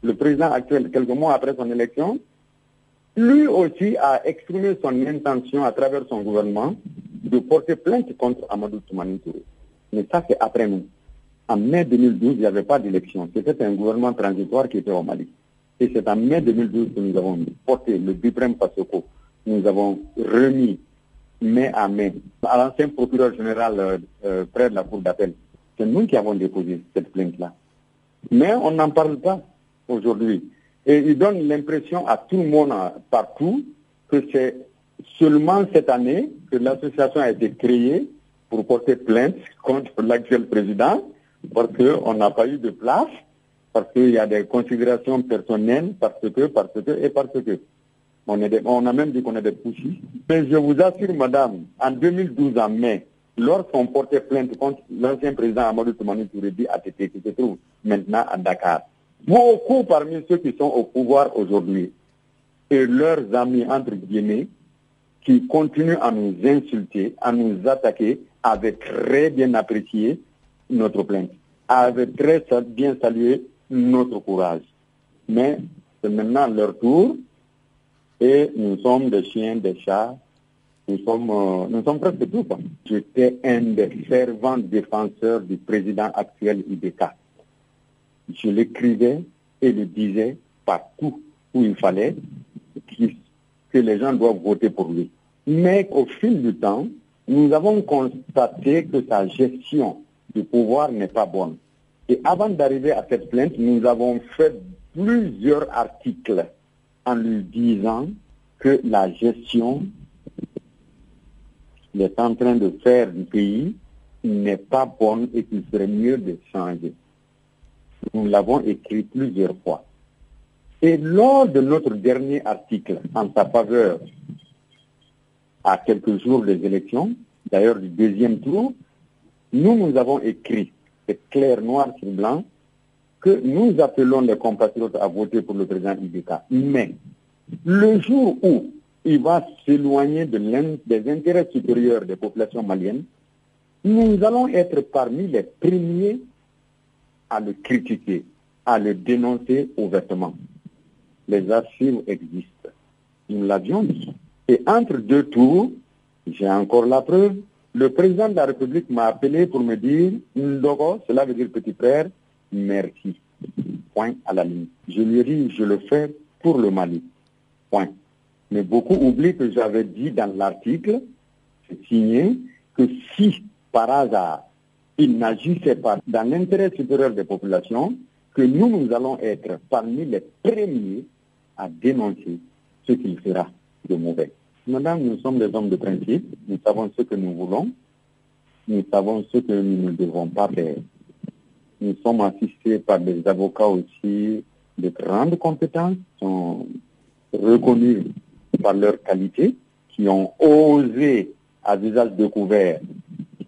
le président actuel, quelques mois après son élection, lui aussi a exprimé son intention à travers son gouvernement de porter plainte contre Amadou Toumani Touré. Mais ça, c'est après nous. En mai 2012, il n'y avait pas d'élection. C'était un gouvernement transitoire qui était au Mali. Et c'est en mai 2012 que nous avons porté le Bibrem Pasoko. Nous avons remis mai à mai à l'ancien procureur général euh, euh, près de la Cour d'appel. C'est nous qui avons déposé cette plainte-là. Mais on n'en parle pas aujourd'hui. Et il donne l'impression à tout le monde partout que c'est seulement cette année que l'association a été créée pour porter plainte contre l'actuel président parce qu'on n'a pas eu de place, parce qu'il y a des considérations personnelles, parce que, parce que, et parce que. On, est on a même dit qu'on est des poussis. Mais je vous assure, madame, en 2012, en mai, lorsqu'on portait plainte contre l'ancien président Amadou Toumani Tourédi ATT, qui se trouve maintenant à Dakar, beaucoup parmi ceux qui sont au pouvoir aujourd'hui et leurs amis, entre guillemets, qui continuent à nous insulter, à nous attaquer, avaient très bien apprécié notre plainte, avait très bien salué notre courage. Mais c'est maintenant leur tour et nous sommes des chiens, des chats, nous sommes, euh, nous sommes presque tout. J'étais un des fervents défenseurs du président actuel IBK. Je l'écrivais et le disais partout où il fallait que les gens doivent voter pour lui. Mais au fil du temps, nous avons constaté que sa gestion du pouvoir n'est pas bonne. Et avant d'arriver à cette plainte, nous avons fait plusieurs articles en lui disant que la gestion qu'il est en train de faire du pays n'est pas bonne et qu'il serait mieux de changer. Nous l'avons écrit plusieurs fois. Et lors de notre dernier article en sa faveur, à quelques jours des élections, d'ailleurs du deuxième tour, nous nous avons écrit, c'est clair, noir sur blanc, que nous appelons les compatriotes à voter pour le président Ibeka. Mais le jour où il va s'éloigner de des intérêts supérieurs des populations maliennes, nous allons être parmi les premiers à le critiquer, à le dénoncer ouvertement. Les archives existent. Nous l'avions dit. Et entre deux tours, j'ai encore la preuve, le président de la République m'a appelé pour me dire, Ndogo, cela veut dire petit frère, merci. Point à la ligne. Je lui dit, je le fais pour le Mali. Point. Mais beaucoup oublient que j'avais dit dans l'article, c'est signé, que si par hasard il n'agissait pas dans l'intérêt supérieur des populations, que nous, nous allons être parmi les premiers à dénoncer ce qu'il fera de mauvais. Madame, nous sommes des hommes de principe, nous savons ce que nous voulons, nous savons ce que nous ne devons pas faire. Nous sommes assistés par des avocats aussi de grandes compétences, sont reconnus par leur qualité, qui ont osé, à visage découvert,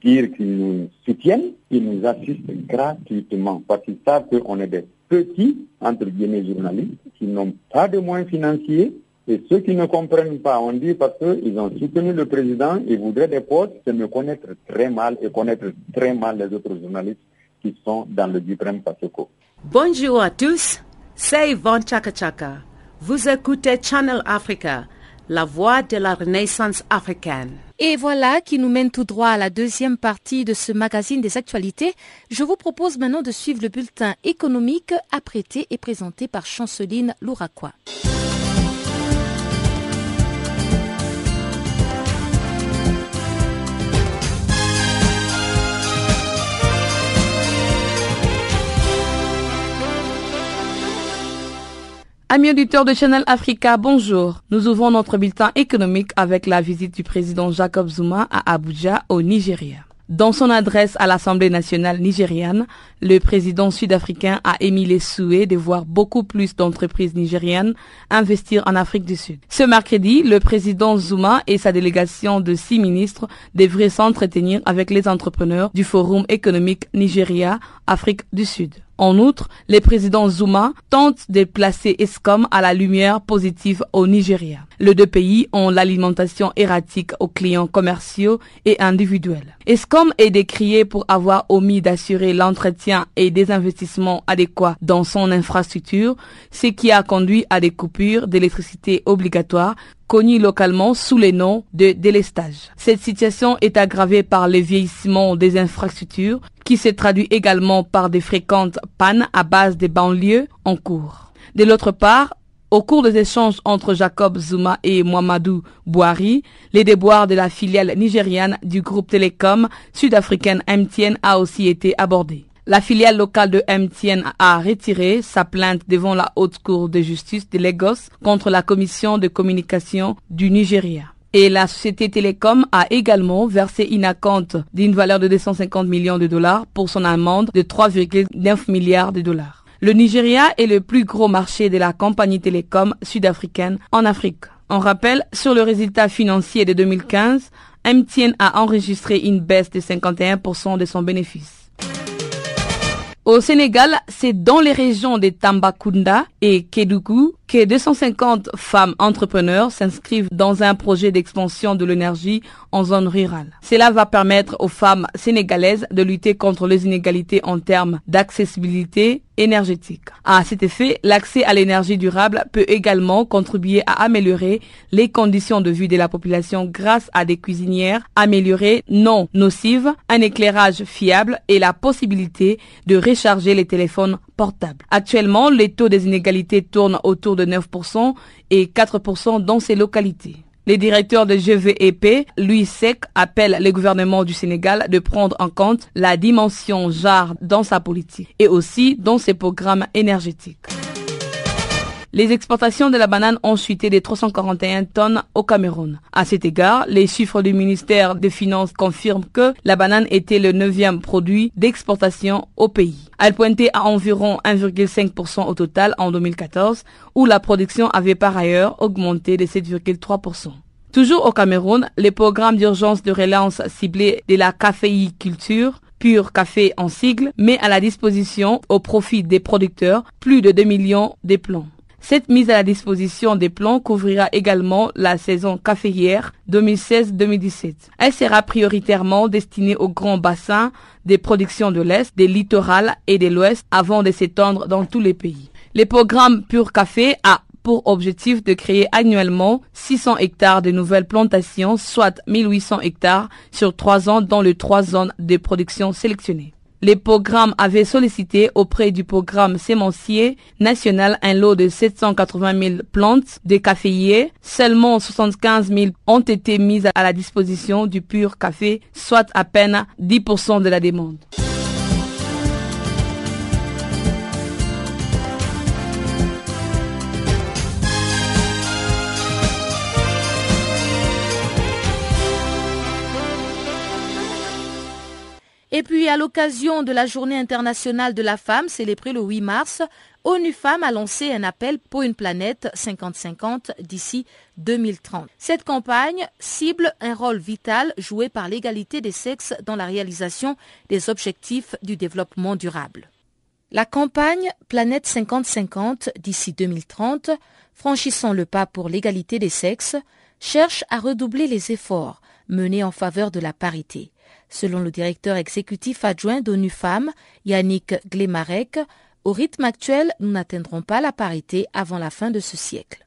dire qu'ils nous soutiennent, qu'ils nous assistent gratuitement, parce qu'ils savent qu'on est des petits, entre guillemets, journalistes, qui n'ont pas de moyens financiers, et ceux qui ne comprennent pas, on dit parce qu'ils ont soutenu le président, ils voudraient des postes, c'est me connaître très mal et connaître très mal les autres journalistes qui sont dans le Duprem Pasoko. Bonjour à tous, c'est Yvonne Chaka Chaka. Vous écoutez Channel Africa, la voix de la renaissance africaine. Et voilà qui nous mène tout droit à la deuxième partie de ce magazine des actualités. Je vous propose maintenant de suivre le bulletin économique apprêté et présenté par Chanceline Louraquois. Amis auditeurs de Channel Africa, bonjour. Nous ouvrons notre bulletin économique avec la visite du président Jacob Zuma à Abuja, au Nigeria. Dans son adresse à l'Assemblée nationale nigériane, le président sud-africain a émis les souhaits de voir beaucoup plus d'entreprises nigériennes investir en Afrique du Sud. Ce mercredi, le président Zuma et sa délégation de six ministres devraient s'entretenir avec les entrepreneurs du Forum économique Nigeria-Afrique du Sud. En outre, le président Zuma tente de placer ESCOM à la lumière positive au Nigeria. Les deux pays ont l'alimentation erratique aux clients commerciaux et individuels. ESCOM est décrié pour avoir omis d'assurer l'entretien et des investissements adéquats dans son infrastructure, ce qui a conduit à des coupures d'électricité obligatoires connues localement sous le nom de délestage. Cette situation est aggravée par le vieillissement des infrastructures qui se traduit également par des fréquentes pannes à base des banlieues en cours. De l'autre part, au cours des échanges entre Jacob Zuma et Mohamedou Bouhari, les déboires de la filiale nigériane du groupe télécom sud-africaine MTN a aussi été abordés. La filiale locale de MTN a retiré sa plainte devant la Haute Cour de justice de Lagos contre la Commission de communication du Nigeria. Et la société Télécom a également versé une acompte d'une valeur de 250 millions de dollars pour son amende de 3,9 milliards de dollars. Le Nigeria est le plus gros marché de la compagnie télécom sud-africaine en Afrique. On rappelle, sur le résultat financier de 2015, MTN a enregistré une baisse de 51% de son bénéfice. Au Sénégal, c'est dans les régions de Tambacounda et Kédougou que 250 femmes entrepreneurs s'inscrivent dans un projet d'expansion de l'énergie en zone rurale. Cela va permettre aux femmes sénégalaises de lutter contre les inégalités en termes d'accessibilité énergétique. À cet effet, l'accès à l'énergie durable peut également contribuer à améliorer les conditions de vie de la population grâce à des cuisinières améliorées non nocives, un éclairage fiable et la possibilité de recharger les téléphones portables. Actuellement, les taux des inégalités tournent autour de 9% et 4% dans ces localités. Les directeurs de GVEP, Louis Sec, appellent le gouvernement du Sénégal de prendre en compte la dimension genre dans sa politique et aussi dans ses programmes énergétiques. Les exportations de la banane ont chuté de 341 tonnes au Cameroun. À cet égard, les chiffres du ministère des Finances confirment que la banane était le neuvième produit d'exportation au pays. Elle pointait à environ 1,5% au total en 2014, où la production avait par ailleurs augmenté de 7,3%. Toujours au Cameroun, les programmes d'urgence de relance ciblés de la caféiculture Pur Café en sigle met à la disposition au profit des producteurs plus de 2 millions de plants. Cette mise à la disposition des plants couvrira également la saison caféière 2016-2017. Elle sera prioritairement destinée aux grands bassins des productions de l'Est, des littorales et de l'Ouest avant de s'étendre dans tous les pays. Les programmes Pur Café a pour objectif de créer annuellement 600 hectares de nouvelles plantations, soit 1800 hectares sur trois ans dans les trois zones de production sélectionnées. Les programmes avaient sollicité auprès du programme sémencier national un lot de 780 000 plantes de caféiers. Seulement 75 000 ont été mises à la disposition du pur café, soit à peine 10% de la demande. Et puis, à l'occasion de la Journée internationale de la femme célébrée le 8 mars, ONU Femmes a lancé un appel pour une planète 50-50 d'ici 2030. Cette campagne cible un rôle vital joué par l'égalité des sexes dans la réalisation des objectifs du développement durable. La campagne Planète 50-50 d'ici 2030, franchissant le pas pour l'égalité des sexes, cherche à redoubler les efforts menés en faveur de la parité. Selon le directeur exécutif adjoint d'ONU Femmes, Yannick Glemarek, au rythme actuel, nous n'atteindrons pas la parité avant la fin de ce siècle.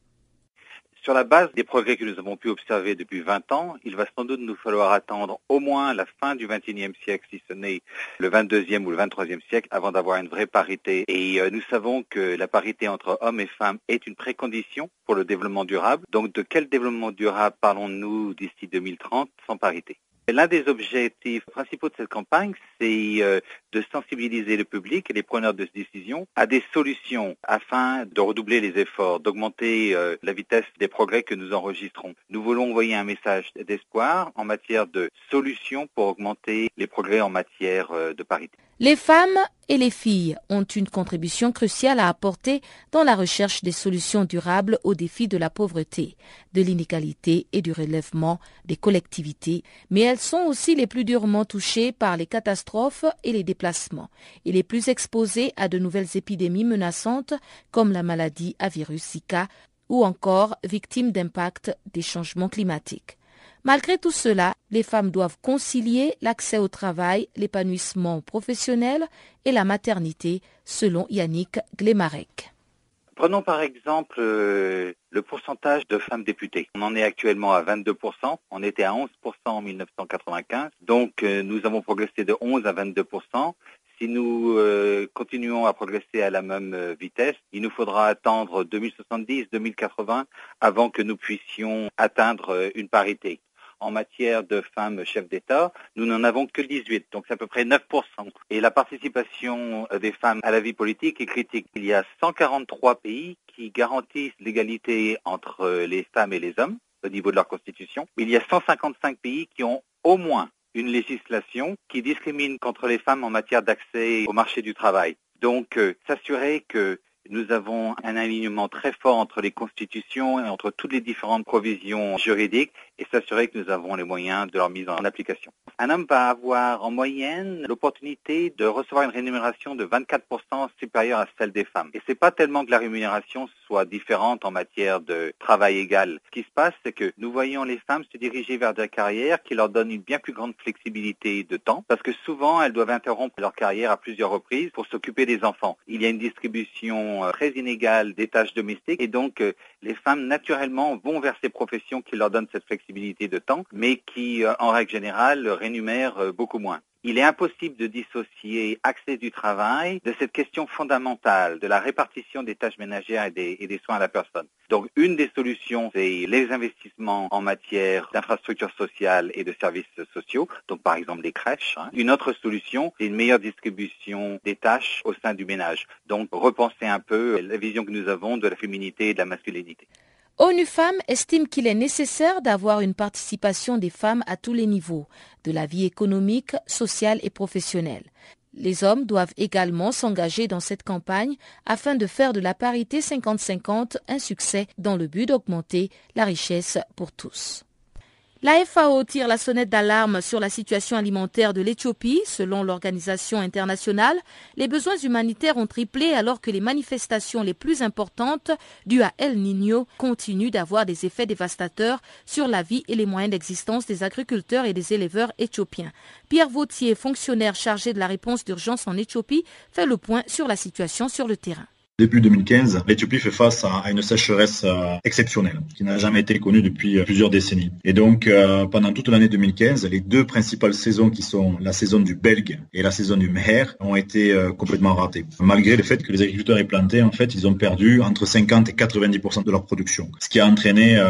Sur la base des progrès que nous avons pu observer depuis 20 ans, il va sans doute nous falloir attendre au moins la fin du 21e siècle, si ce n'est le 22e ou le 23e siècle, avant d'avoir une vraie parité. Et euh, nous savons que la parité entre hommes et femmes est une précondition pour le développement durable. Donc de quel développement durable parlons-nous d'ici 2030 sans parité? L'un des objectifs principaux de cette campagne, c'est euh, de sensibiliser le public et les preneurs de décision à des solutions afin de redoubler les efforts, d'augmenter euh, la vitesse des progrès que nous enregistrons. Nous voulons envoyer un message d'espoir en matière de solutions pour augmenter les progrès en matière euh, de parité. Les femmes et les filles ont une contribution cruciale à apporter dans la recherche des solutions durables aux défis de la pauvreté, de l'inégalité et du relèvement des collectivités, mais elles sont aussi les plus durement touchées par les catastrophes et les déplacements, et les plus exposées à de nouvelles épidémies menaçantes comme la maladie à virus Zika ou encore victimes d'impact des changements climatiques. Malgré tout cela, les femmes doivent concilier l'accès au travail, l'épanouissement professionnel et la maternité, selon Yannick Glemarek. Prenons par exemple euh, le pourcentage de femmes députées. On en est actuellement à 22%, on était à 11% en 1995, donc euh, nous avons progressé de 11 à 22%. Si nous euh, continuons à progresser à la même vitesse, il nous faudra attendre 2070-2080 avant que nous puissions atteindre une parité en matière de femmes chefs d'État, nous n'en avons que 18, donc c'est à peu près 9%. Et la participation des femmes à la vie politique est critique. Il y a 143 pays qui garantissent l'égalité entre les femmes et les hommes au niveau de leur constitution. Il y a 155 pays qui ont au moins une législation qui discrimine contre les femmes en matière d'accès au marché du travail. Donc, euh, s'assurer que nous avons un alignement très fort entre les constitutions et entre toutes les différentes provisions juridiques et s'assurer que nous avons les moyens de leur mise en application. Un homme va avoir en moyenne l'opportunité de recevoir une rémunération de 24% supérieure à celle des femmes. Et c'est pas tellement que la rémunération soit différente en matière de travail égal. Ce qui se passe, c'est que nous voyons les femmes se diriger vers des carrières qui leur donnent une bien plus grande flexibilité de temps parce que souvent elles doivent interrompre leur carrière à plusieurs reprises pour s'occuper des enfants. Il y a une distribution euh, très inégale des tâches domestiques et donc euh, les femmes naturellement vont vers ces professions qui leur donnent cette flexibilité de temps mais qui, euh, en règle générale, rémunèrent beaucoup moins. Il est impossible de dissocier accès du travail de cette question fondamentale de la répartition des tâches ménagères et des, et des soins à la personne. Donc une des solutions, c'est les investissements en matière d'infrastructures sociales et de services sociaux, donc par exemple les crèches. Hein. Une autre solution, c'est une meilleure distribution des tâches au sein du ménage. Donc repenser un peu la vision que nous avons de la féminité et de la masculinité. ONU Femmes estime qu'il est nécessaire d'avoir une participation des femmes à tous les niveaux, de la vie économique, sociale et professionnelle. Les hommes doivent également s'engager dans cette campagne afin de faire de la parité 50-50 un succès dans le but d'augmenter la richesse pour tous. La FAO tire la sonnette d'alarme sur la situation alimentaire de l'Éthiopie. Selon l'organisation internationale, les besoins humanitaires ont triplé alors que les manifestations les plus importantes dues à El Niño continuent d'avoir des effets dévastateurs sur la vie et les moyens d'existence des agriculteurs et des éleveurs éthiopiens. Pierre Vautier, fonctionnaire chargé de la réponse d'urgence en Éthiopie, fait le point sur la situation sur le terrain. Depuis 2015, l'Éthiopie fait face à une sécheresse euh, exceptionnelle qui n'a jamais été connue depuis euh, plusieurs décennies. Et donc, euh, pendant toute l'année 2015, les deux principales saisons qui sont la saison du Belge et la saison du Meher ont été complètement ratées. Malgré le fait que les agriculteurs aient planté, en fait, ils ont perdu entre 50 et 90% de leur production, ce qui a entraîné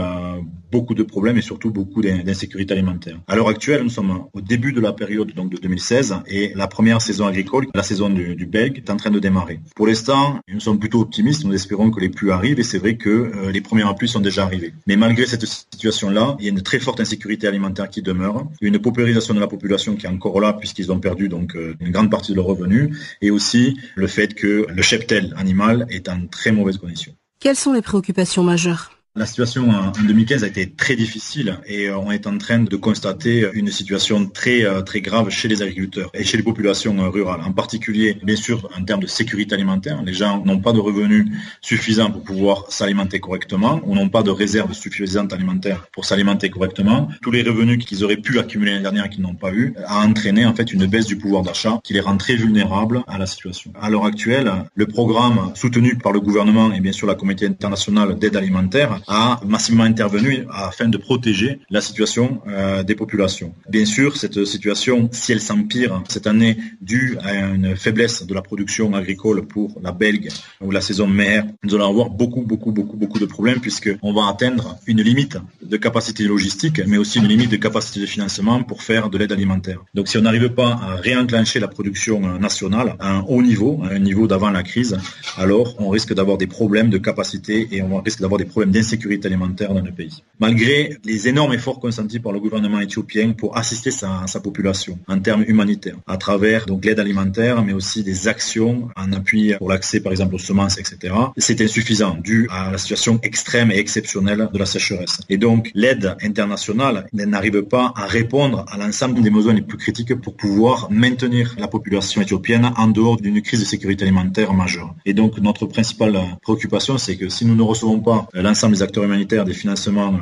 beaucoup de problèmes et surtout beaucoup d'insécurité alimentaire. À l'heure actuelle, nous sommes au début de la période donc de 2016 et la première saison agricole, la saison du, Belge, est en train de démarrer. Pour l'instant, nous sommes plutôt optimistes, nous espérons que les pluies arrivent et c'est vrai que euh, les premières pluies sont déjà arrivées. Mais malgré cette situation-là, il y a une très forte insécurité alimentaire qui demeure, une paupérisation de la population qui est encore là puisqu'ils ont perdu donc euh, une grande partie de leurs revenus et aussi le fait que le cheptel animal est en très mauvaise condition. Quelles sont les préoccupations majeures? La situation en 2015 a été très difficile et euh, on est en train de constater une situation très euh, très grave chez les agriculteurs et chez les populations euh, rurales. En particulier, bien sûr, en termes de sécurité alimentaire, les gens n'ont pas de revenus suffisants pour pouvoir s'alimenter correctement ou n'ont pas de réserves suffisantes alimentaires pour s'alimenter correctement. Tous les revenus qu'ils auraient pu accumuler l'année dernière qu'ils n'ont pas eu a entraîné en fait une baisse du pouvoir d'achat qui les rend très vulnérables à la situation. À l'heure actuelle, le programme soutenu par le gouvernement et bien sûr la communauté internationale d'aide alimentaire a massivement intervenu afin de protéger la situation euh, des populations. Bien sûr, cette situation, si elle s'empire cette année due à une faiblesse de la production agricole pour la Belge ou la saison mer, nous allons avoir beaucoup, beaucoup, beaucoup, beaucoup de problèmes puisqu'on va atteindre une limite de capacité logistique, mais aussi une limite de capacité de financement pour faire de l'aide alimentaire. Donc si on n'arrive pas à réenclencher la production nationale à un haut niveau, à un niveau d'avant la crise, alors on risque d'avoir des problèmes de capacité et on risque d'avoir des problèmes d'insécurité sécurité alimentaire dans le pays. Malgré les énormes efforts consentis par le gouvernement éthiopien pour assister sa, sa population en termes humanitaires, à travers donc l'aide alimentaire, mais aussi des actions en appui pour l'accès, par exemple, aux semences, etc. C'est insuffisant dû à la situation extrême et exceptionnelle de la sécheresse. Et donc, l'aide internationale n'arrive pas à répondre à l'ensemble des besoins les plus critiques pour pouvoir maintenir la population éthiopienne en dehors d'une crise de sécurité alimentaire majeure. Et donc, notre principale préoccupation, c'est que si nous ne recevons pas l'ensemble des acteurs humanitaires des financements euh,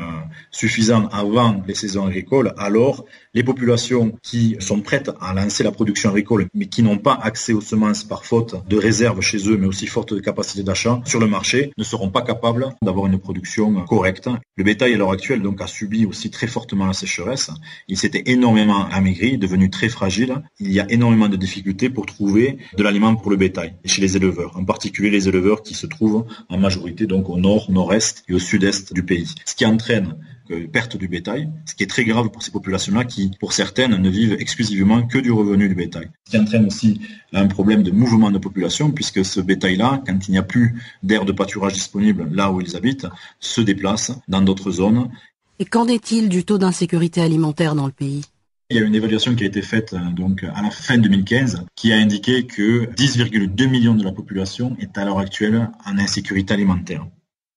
suffisants avant les saisons agricoles, alors les populations qui sont prêtes à lancer la production agricole, mais qui n'ont pas accès aux semences par faute de réserves chez eux, mais aussi faute de capacité d'achat sur le marché, ne seront pas capables d'avoir une production correcte. Le bétail à l'heure actuelle donc a subi aussi très fortement la sécheresse. Il s'était énormément amaigri, devenu très fragile. Il y a énormément de difficultés pour trouver de l'aliment pour le bétail chez les éleveurs, en particulier les éleveurs qui se trouvent en majorité donc au nord, nord-est et au sud-est du pays. Ce qui entraîne euh, perte du bétail, ce qui est très grave pour ces populations-là qui, pour certaines, ne vivent exclusivement que du revenu du bétail. Ce qui entraîne aussi un problème de mouvement de population, puisque ce bétail-là, quand il n'y a plus d'air de pâturage disponible là où ils habitent, se déplace dans d'autres zones. Et qu'en est-il du taux d'insécurité alimentaire dans le pays? Il y a une évaluation qui a été faite euh, donc à la fin 2015 qui a indiqué que 10,2 millions de la population est à l'heure actuelle en insécurité alimentaire.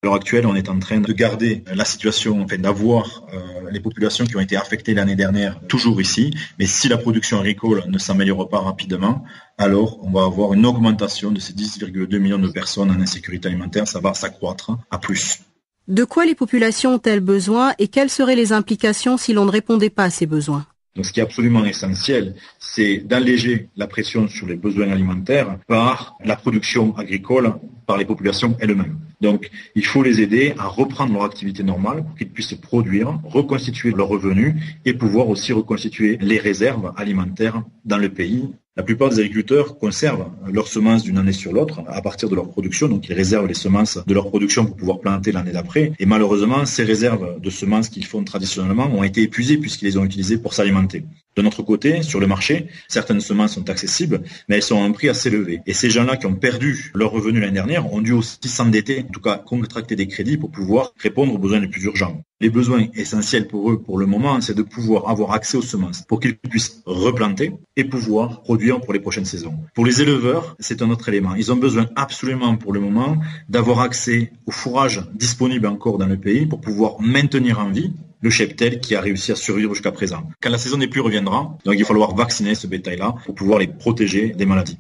À l'heure actuelle, on est en train de garder la situation, enfin d'avoir euh, les populations qui ont été affectées l'année dernière toujours ici. Mais si la production agricole ne s'améliore pas rapidement, alors on va avoir une augmentation de ces 10,2 millions de personnes en insécurité alimentaire. Ça va s'accroître à plus. De quoi les populations ont-elles besoin et quelles seraient les implications si l'on ne répondait pas à ces besoins? Donc ce qui est absolument essentiel, c'est d'alléger la pression sur les besoins alimentaires par la production agricole, par les populations elles-mêmes. Donc il faut les aider à reprendre leur activité normale pour qu'ils puissent produire, reconstituer leurs revenus et pouvoir aussi reconstituer les réserves alimentaires dans le pays la plupart des agriculteurs conservent leurs semences d'une année sur l'autre à partir de leur production, donc ils réservent les semences de leur production pour pouvoir planter l'année d'après. Et malheureusement, ces réserves de semences qu'ils font traditionnellement ont été épuisées puisqu'ils les ont utilisées pour s'alimenter. De notre côté, sur le marché, certaines semences sont accessibles, mais elles sont à un prix assez élevé. Et ces gens-là qui ont perdu leurs revenus l'année dernière ont dû aussi s'endetter, en tout cas contracter des crédits pour pouvoir répondre aux besoins les plus urgents. Les besoins essentiels pour eux pour le moment, c'est de pouvoir avoir accès aux semences pour qu'ils puissent replanter et pouvoir produire pour les prochaines saisons. Pour les éleveurs, c'est un autre élément. Ils ont besoin absolument pour le moment d'avoir accès au fourrage disponible encore dans le pays pour pouvoir maintenir en vie le cheptel qui a réussi à survivre jusqu'à présent. Quand la saison des pluies reviendra, donc il va falloir vacciner ce bétail-là pour pouvoir les protéger des maladies.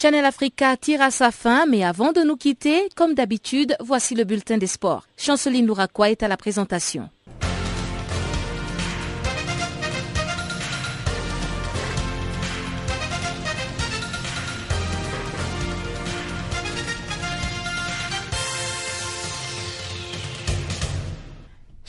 Channel Africa tire à sa fin, mais avant de nous quitter, comme d'habitude, voici le bulletin des sports. Chanceline Louraquois est à la présentation.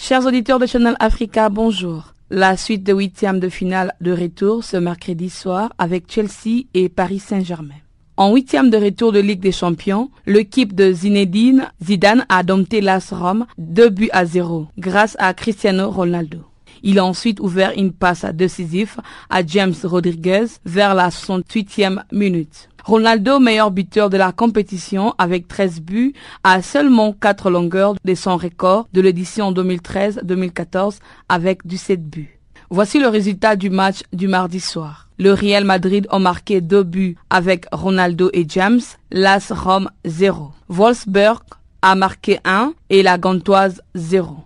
Chers auditeurs de Channel Africa, bonjour. La suite de huitième de finale de retour ce mercredi soir avec Chelsea et Paris Saint-Germain. En huitième de retour de Ligue des Champions, l'équipe de Zinedine Zidane a dompté l'AS Rome 2 buts à 0 grâce à Cristiano Ronaldo. Il a ensuite ouvert une passe décisive à James Rodriguez vers la 68e minute. Ronaldo, meilleur buteur de la compétition avec 13 buts, a seulement 4 longueurs de son record de l'édition 2013-2014 avec 17 buts. Voici le résultat du match du mardi soir. Le Real Madrid a marqué deux buts avec Ronaldo et James, l'AS Rome 0. Wolfsburg a marqué un et la Gantoise 0.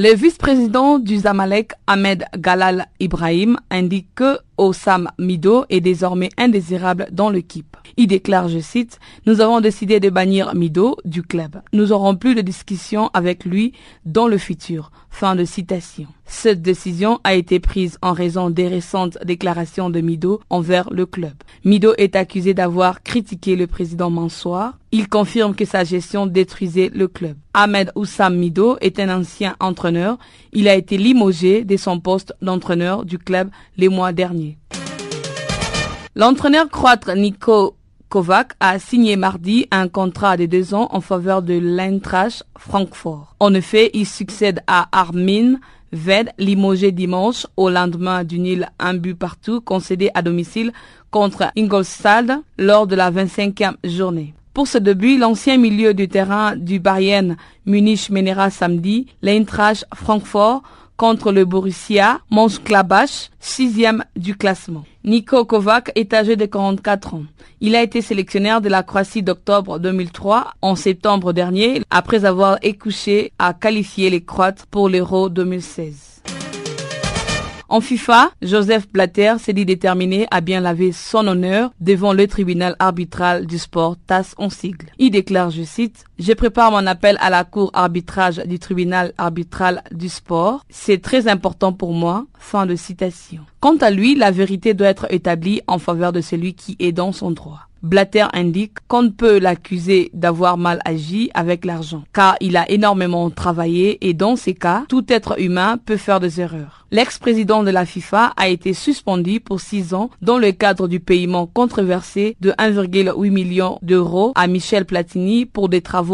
Le vice-président du Zamalek, Ahmed Galal Ibrahim, indique que Osam Mido est désormais indésirable dans l'équipe. Il déclare, je cite, Nous avons décidé de bannir Mido du club. Nous aurons plus de discussions avec lui dans le futur. Fin de citation. Cette décision a été prise en raison des récentes déclarations de Mido envers le club. Mido est accusé d'avoir critiqué le président Mansoir. Il confirme que sa gestion détruisait le club. Ahmed Oussam Mido est un ancien entraîneur. Il a été limogé de son poste d'entraîneur du club les mois derniers. L'entraîneur croate Niko Kovac a signé mardi un contrat de deux ans en faveur de l'Eintracht Francfort. En effet, il succède à Armin Ved, limogé dimanche au lendemain du nil un but partout concédé à domicile contre Ingolstadt lors de la 25e journée. Pour ce début, l'ancien milieu du terrain du Bayern Munich mènera samedi l'Eintracht Francfort contre le Borussia Mönchengladbach, sixième du classement. Niko Kovac est âgé de 44 ans. Il a été sélectionnaire de la Croatie d'octobre 2003 en septembre dernier après avoir écouché à qualifier les Croates pour l'Euro 2016. En FIFA, Joseph Blatter s'est dit déterminé à bien laver son honneur devant le tribunal arbitral du sport TAS en sigle. Il déclare, je cite, Je prépare mon appel à la cour arbitrage du tribunal arbitral du sport. C'est très important pour moi. Fin de citation. Quant à lui, la vérité doit être établie en faveur de celui qui est dans son droit. Blatter indique qu'on ne peut l'accuser d'avoir mal agi avec l'argent, car il a énormément travaillé et dans ces cas, tout être humain peut faire des erreurs. L'ex-président de la FIFA a été suspendu pour six ans dans le cadre du paiement controversé de 1,8 million d'euros à Michel Platini pour des travaux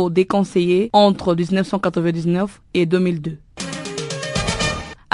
entre 1999 et 2002.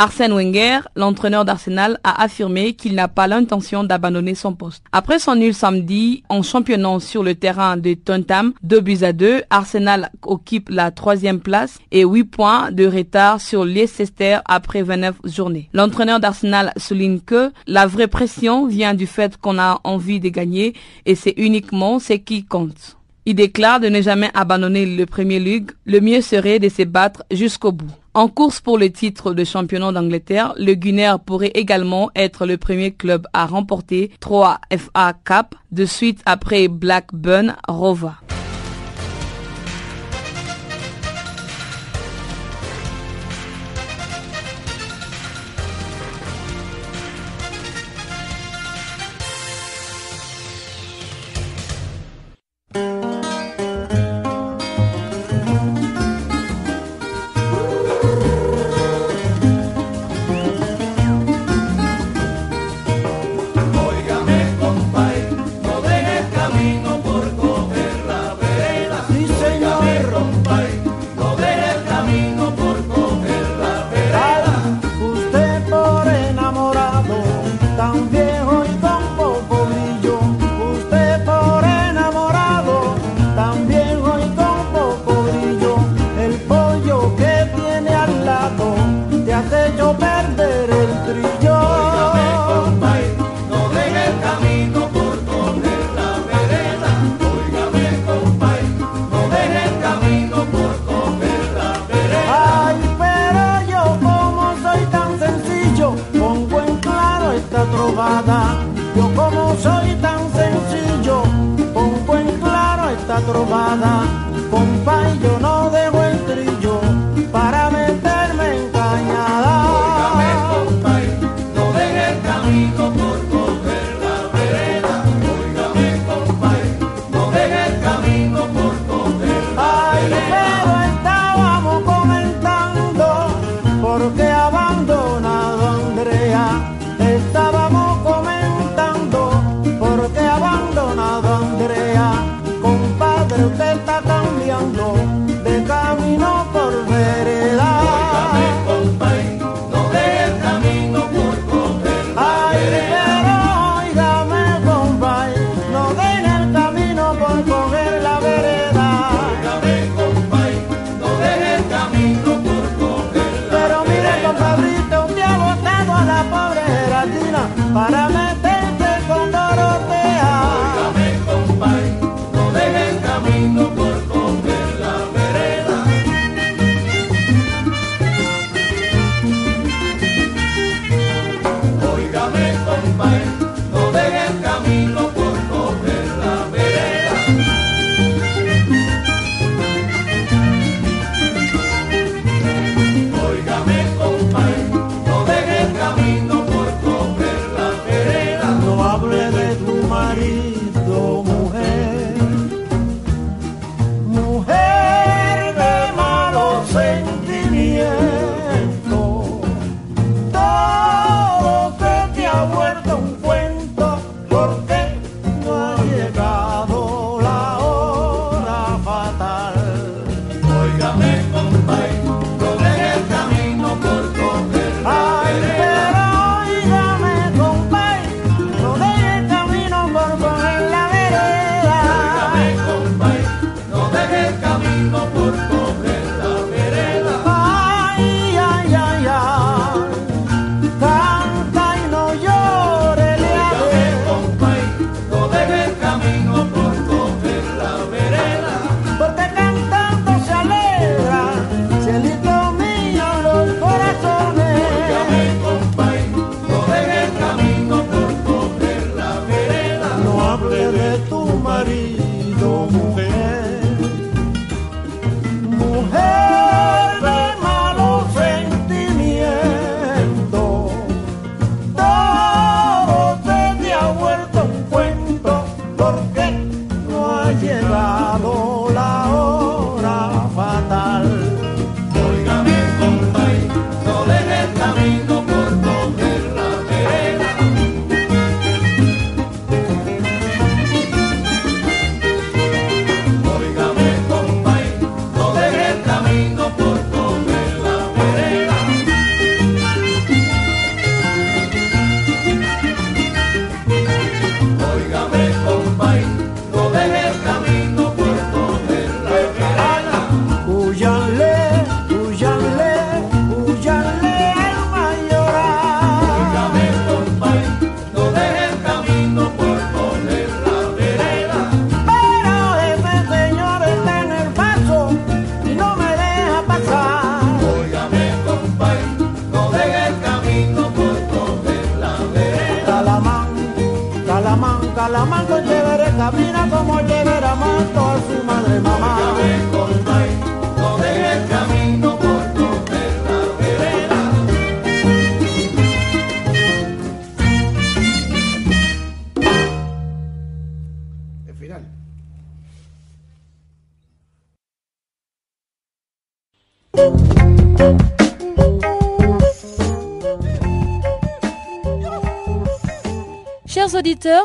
Arsène Wenger, l'entraîneur d'Arsenal, a affirmé qu'il n'a pas l'intention d'abandonner son poste. Après son nul samedi en championnant sur le terrain de Tottenham, 2 buts à 2, Arsenal occupe la troisième place et 8 points de retard sur Leicester après 29 journées. L'entraîneur d'Arsenal souligne que la vraie pression vient du fait qu'on a envie de gagner et c'est uniquement ce qui compte. Il déclare de ne jamais abandonner le Premier League. Le mieux serait de se battre jusqu'au bout. En course pour le titre de championnat d'Angleterre, le Gunner pourrait également être le premier club à remporter 3 FA Cup de suite après Blackburn Rova.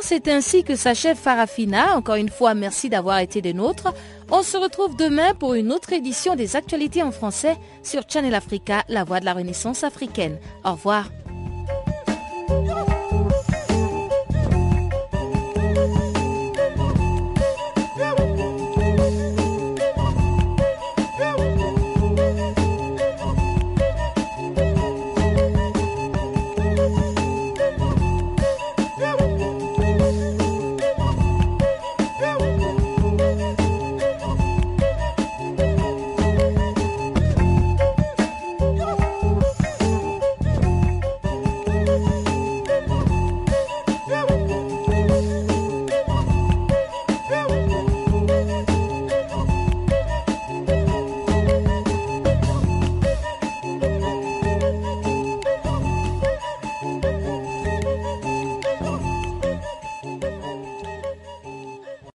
C'est ainsi que s'achève Farafina. Encore une fois, merci d'avoir été des nôtres. On se retrouve demain pour une autre édition des actualités en français sur Channel Africa, la voix de la Renaissance africaine. Au revoir.